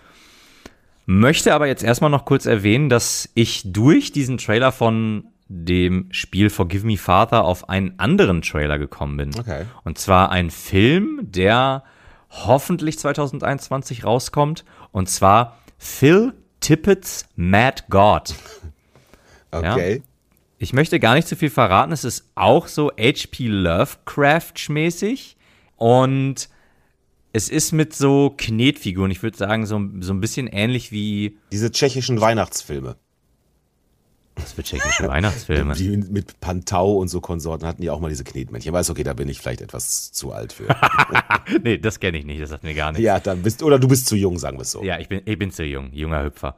Möchte aber jetzt erstmal noch kurz erwähnen, dass ich durch diesen Trailer von dem Spiel Forgive Me Father auf einen anderen Trailer gekommen bin. Okay. Und zwar ein Film, der hoffentlich 2021 rauskommt. Und zwar Phil Tippett's Mad God. Okay. Ich möchte gar nicht zu viel verraten. Es ist auch so H.P. Lovecraft-mäßig. Und es ist mit so Knetfiguren. Ich würde sagen, so, so ein bisschen ähnlich wie. Diese tschechischen Weihnachtsfilme. Das wird tschechische Weihnachtsfilme. Die mit Pantau und so Konsorten hatten ja auch mal diese Knetmännchen. Ich weiß, okay, da bin ich vielleicht etwas zu alt für. nee, das kenne ich nicht, das sagt mir gar nichts. ja, dann bist oder du bist zu jung, sagen wir es so. Ja, ich bin, ich bin zu jung, junger Hüpfer.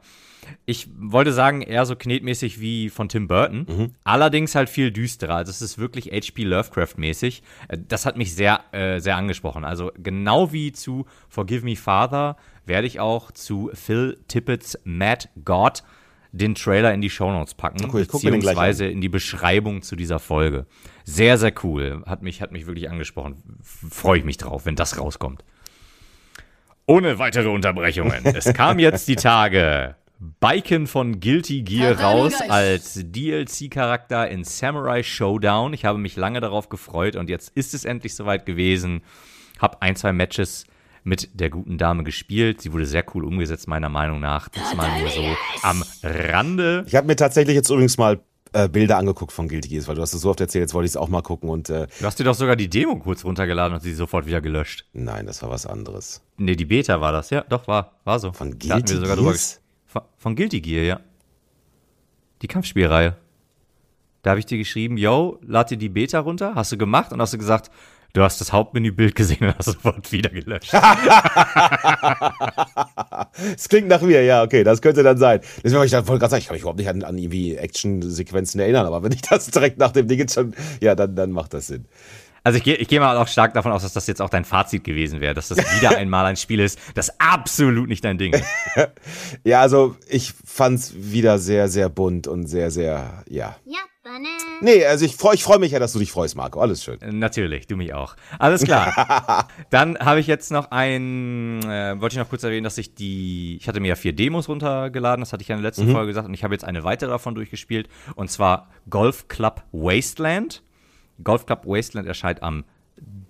Ich wollte sagen, eher so knetmäßig wie von Tim Burton. Mhm. Allerdings halt viel düsterer. Also es ist wirklich H.P. Lovecraft-mäßig. Das hat mich sehr, äh, sehr angesprochen. Also genau wie zu Forgive Me Father werde ich auch zu Phil Tippett's Mad God den Trailer in die Shownotes packen, Cool, ich beziehungsweise in die Beschreibung zu dieser Folge. Sehr, sehr cool. Hat mich, hat mich wirklich angesprochen. Freue ich mich drauf, wenn das rauskommt. Ohne weitere Unterbrechungen. Es kam jetzt die Tage. Biken von Guilty Gear raus als DLC-Charakter in Samurai Showdown. Ich habe mich lange darauf gefreut und jetzt ist es endlich soweit gewesen. Hab ein, zwei Matches mit der guten Dame gespielt. Sie wurde sehr cool umgesetzt, meiner Meinung nach. Diesmal nur so am Rande. Ich habe mir tatsächlich jetzt übrigens mal äh, Bilder angeguckt von Guilty Gears, weil du hast es so oft erzählt, jetzt wollte ich es auch mal gucken und äh, Du hast dir doch sogar die Demo kurz runtergeladen und sie sofort wieder gelöscht. nein, das war was anderes. Nee, die Beta war das, ja, doch, war, war so. Von Guilty wir sogar drüber Gears? Von, von Guilty Gear, ja. Die Kampfspielreihe. Da habe ich dir geschrieben, yo, lad dir die Beta runter, hast du gemacht und hast du gesagt, du hast das Hauptmenübild gesehen und hast sofort wieder gelöscht. Es klingt nach mir, ja, okay, das könnte dann sein. Deswegen wollte ich dann wollte gerade sagen, ich kann mich überhaupt nicht an, an irgendwie Action-Sequenzen erinnern, aber wenn ich das direkt nach dem Ding jetzt schon, ja, dann, dann macht das Sinn. Also ich, gehe mal auch stark davon aus, dass das jetzt auch dein Fazit gewesen wäre, dass das wieder einmal ein Spiel ist, das absolut nicht dein Ding ist. ja, also ich fand's wieder sehr, sehr bunt und sehr, sehr, ja. Ja. Nee, also ich freue ich freu mich ja, dass du dich freust, Marco. Alles schön. Äh, natürlich, du mich auch. Alles klar. Dann habe ich jetzt noch ein, äh, wollte ich noch kurz erwähnen, dass ich die, ich hatte mir ja vier Demos runtergeladen, das hatte ich ja in der letzten mhm. Folge gesagt, und ich habe jetzt eine weitere davon durchgespielt, und zwar Golf Club Wasteland. Golf Club Wasteland erscheint am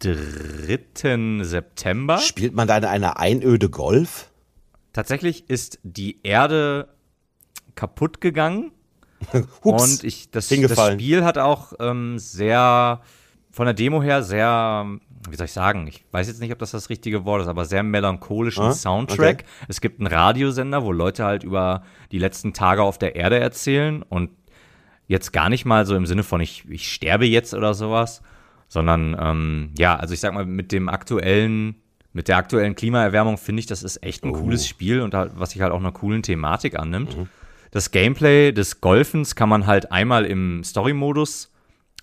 3. September. Spielt man da in einer Einöde Golf? Tatsächlich ist die Erde kaputt gegangen. Hups, und ich, das, das. Spiel hat auch ähm, sehr, von der Demo her sehr, wie soll ich sagen, ich weiß jetzt nicht, ob das das richtige Wort ist, aber sehr melancholischen Ah, Soundtrack. okay. Es gibt einen Radiosender, wo Leute halt über die letzten Tage auf der Erde erzählen und jetzt gar nicht mal so im Sinne von ich, ich sterbe jetzt oder sowas, sondern ähm, ja, also ich sag mal, mit dem aktuellen, mit der aktuellen Klimaerwärmung finde ich, das ist echt ein cooles Spiel und halt, was sich halt auch einer coolen Thematik annimmt. Das Gameplay des Golfens kann man halt einmal im Story-Modus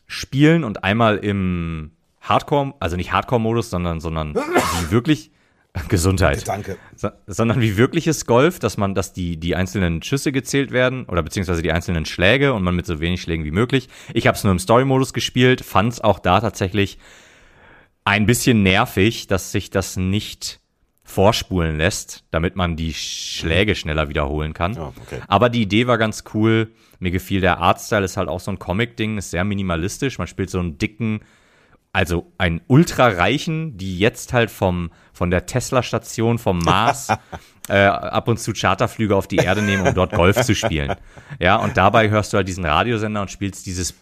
spielen und einmal im Hardcore, also nicht Hardcore-Modus, sondern, sondern wirklich Gesundheit. Danke. So, sondern wie wirkliches Golf, dass man, dass die, die einzelnen Schüsse gezählt werden oder beziehungsweise die einzelnen Schläge und man mit so wenig Schlägen wie möglich. Ich habe es nur im Story-Modus gespielt, fand es auch da tatsächlich ein bisschen nervig, dass sich das nicht vorspulen lässt, damit man die Schläge schneller wiederholen kann. Ja, okay. Aber die Idee war ganz cool. Mir gefiel der Artstyle, ist halt auch so ein Comic-Ding, ist sehr minimalistisch. Man spielt so einen dicken, also einen ultrareichen, die jetzt halt vom, von der Tesla-Station vom Mars äh, ab und zu Charterflüge auf die Erde nehmen, um dort Golf zu spielen. Ja, und dabei hörst du halt diesen Radiosender und spielst dieses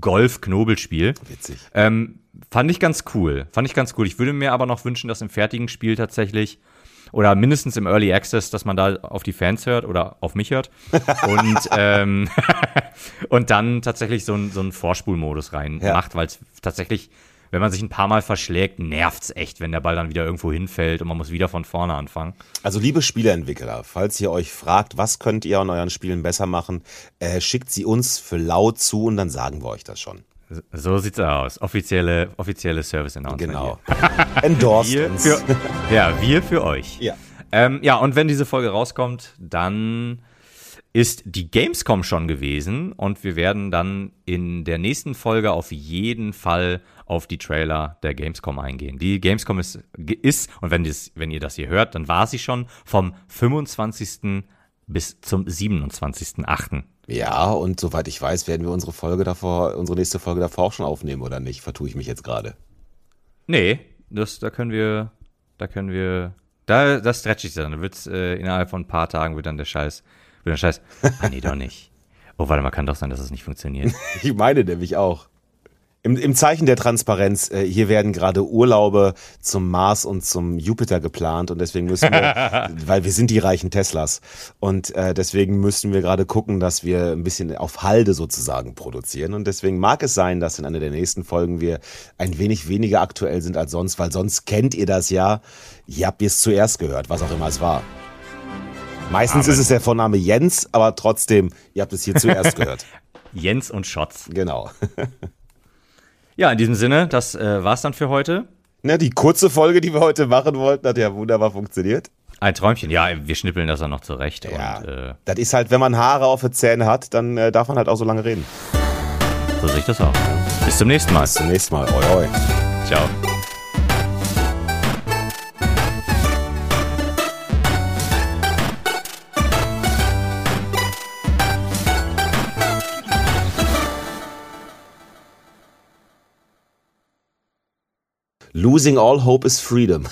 Golf-Knobelspiel. Witzig. Ähm, fand ich ganz cool. Fand ich ganz cool. Ich würde mir aber noch wünschen, dass im fertigen Spiel tatsächlich oder mindestens im Early Access, dass man da auf die Fans hört oder auf mich hört und, ähm, und dann tatsächlich so, ein, so einen Vorspulmodus rein Ja. macht, weil es tatsächlich, wenn man sich ein paar Mal verschlägt, nervt's echt, wenn der Ball dann wieder irgendwo hinfällt und man muss wieder von vorne anfangen. Also liebe Spieleentwickler, falls ihr euch fragt, was könnt ihr an euren Spielen besser machen, äh, schickt sie uns für laut zu und dann sagen wir euch das schon. So sieht's aus. Offizielle, offizielle Service-Announcement. Genau. Endorsed Wir uns. für, ja, wir für euch. Ja. Ähm, ja, und wenn diese Folge rauskommt, dann ist die Gamescom schon gewesen und wir werden dann in der nächsten Folge auf jeden Fall auf die Trailer der Gamescom eingehen. Die Gamescom ist, ist und wenn, dies, wenn ihr das hier hört, dann war sie schon vom 25. bis zum 27.8. Ja, und soweit ich weiß, werden wir unsere Folge davor, unsere nächste Folge davor auch schon aufnehmen, oder nicht? Vertue ich mich jetzt gerade. Nee, das, da können wir, da können wir, da, das stretch ich dann. Da wird's, äh, innerhalb von ein paar Tagen wird dann der Scheiß, wird der Scheiß, ah nee, doch nicht. Oh, warte mal, kann doch sein, dass es nicht funktioniert. Ich meine nämlich auch. Im, Im Zeichen der Transparenz, äh, hier werden gerade Urlaube zum Mars und zum Jupiter geplant und deswegen müssen wir, weil wir sind die reichen Teslas und äh, deswegen müssen wir gerade gucken, dass wir ein bisschen auf Halde sozusagen produzieren und deswegen mag es sein, dass in einer der nächsten Folgen wir ein wenig weniger aktuell sind als sonst, weil sonst kennt ihr das ja, ihr habt es zuerst gehört, was auch immer es war. Meistens Amen. ist es der Vorname Jens, aber trotzdem, ihr habt es hier zuerst gehört. Jens und Schotz. Genau. Ja, in diesem Sinne, das äh, war's dann für heute. Na, die kurze Folge, die wir heute machen wollten, hat ja wunderbar funktioniert. Ein Träumchen. Ja, wir schnippeln das dann noch zurecht. Ja, Und äh, das ist halt, wenn man Haare auf den Zähnen hat, dann äh, darf man halt auch so lange reden. so sehe ich das auch. Bis zum nächsten Mal. Bis zum nächsten Mal. Oi, oi. Ciao. Losing all hope is freedom.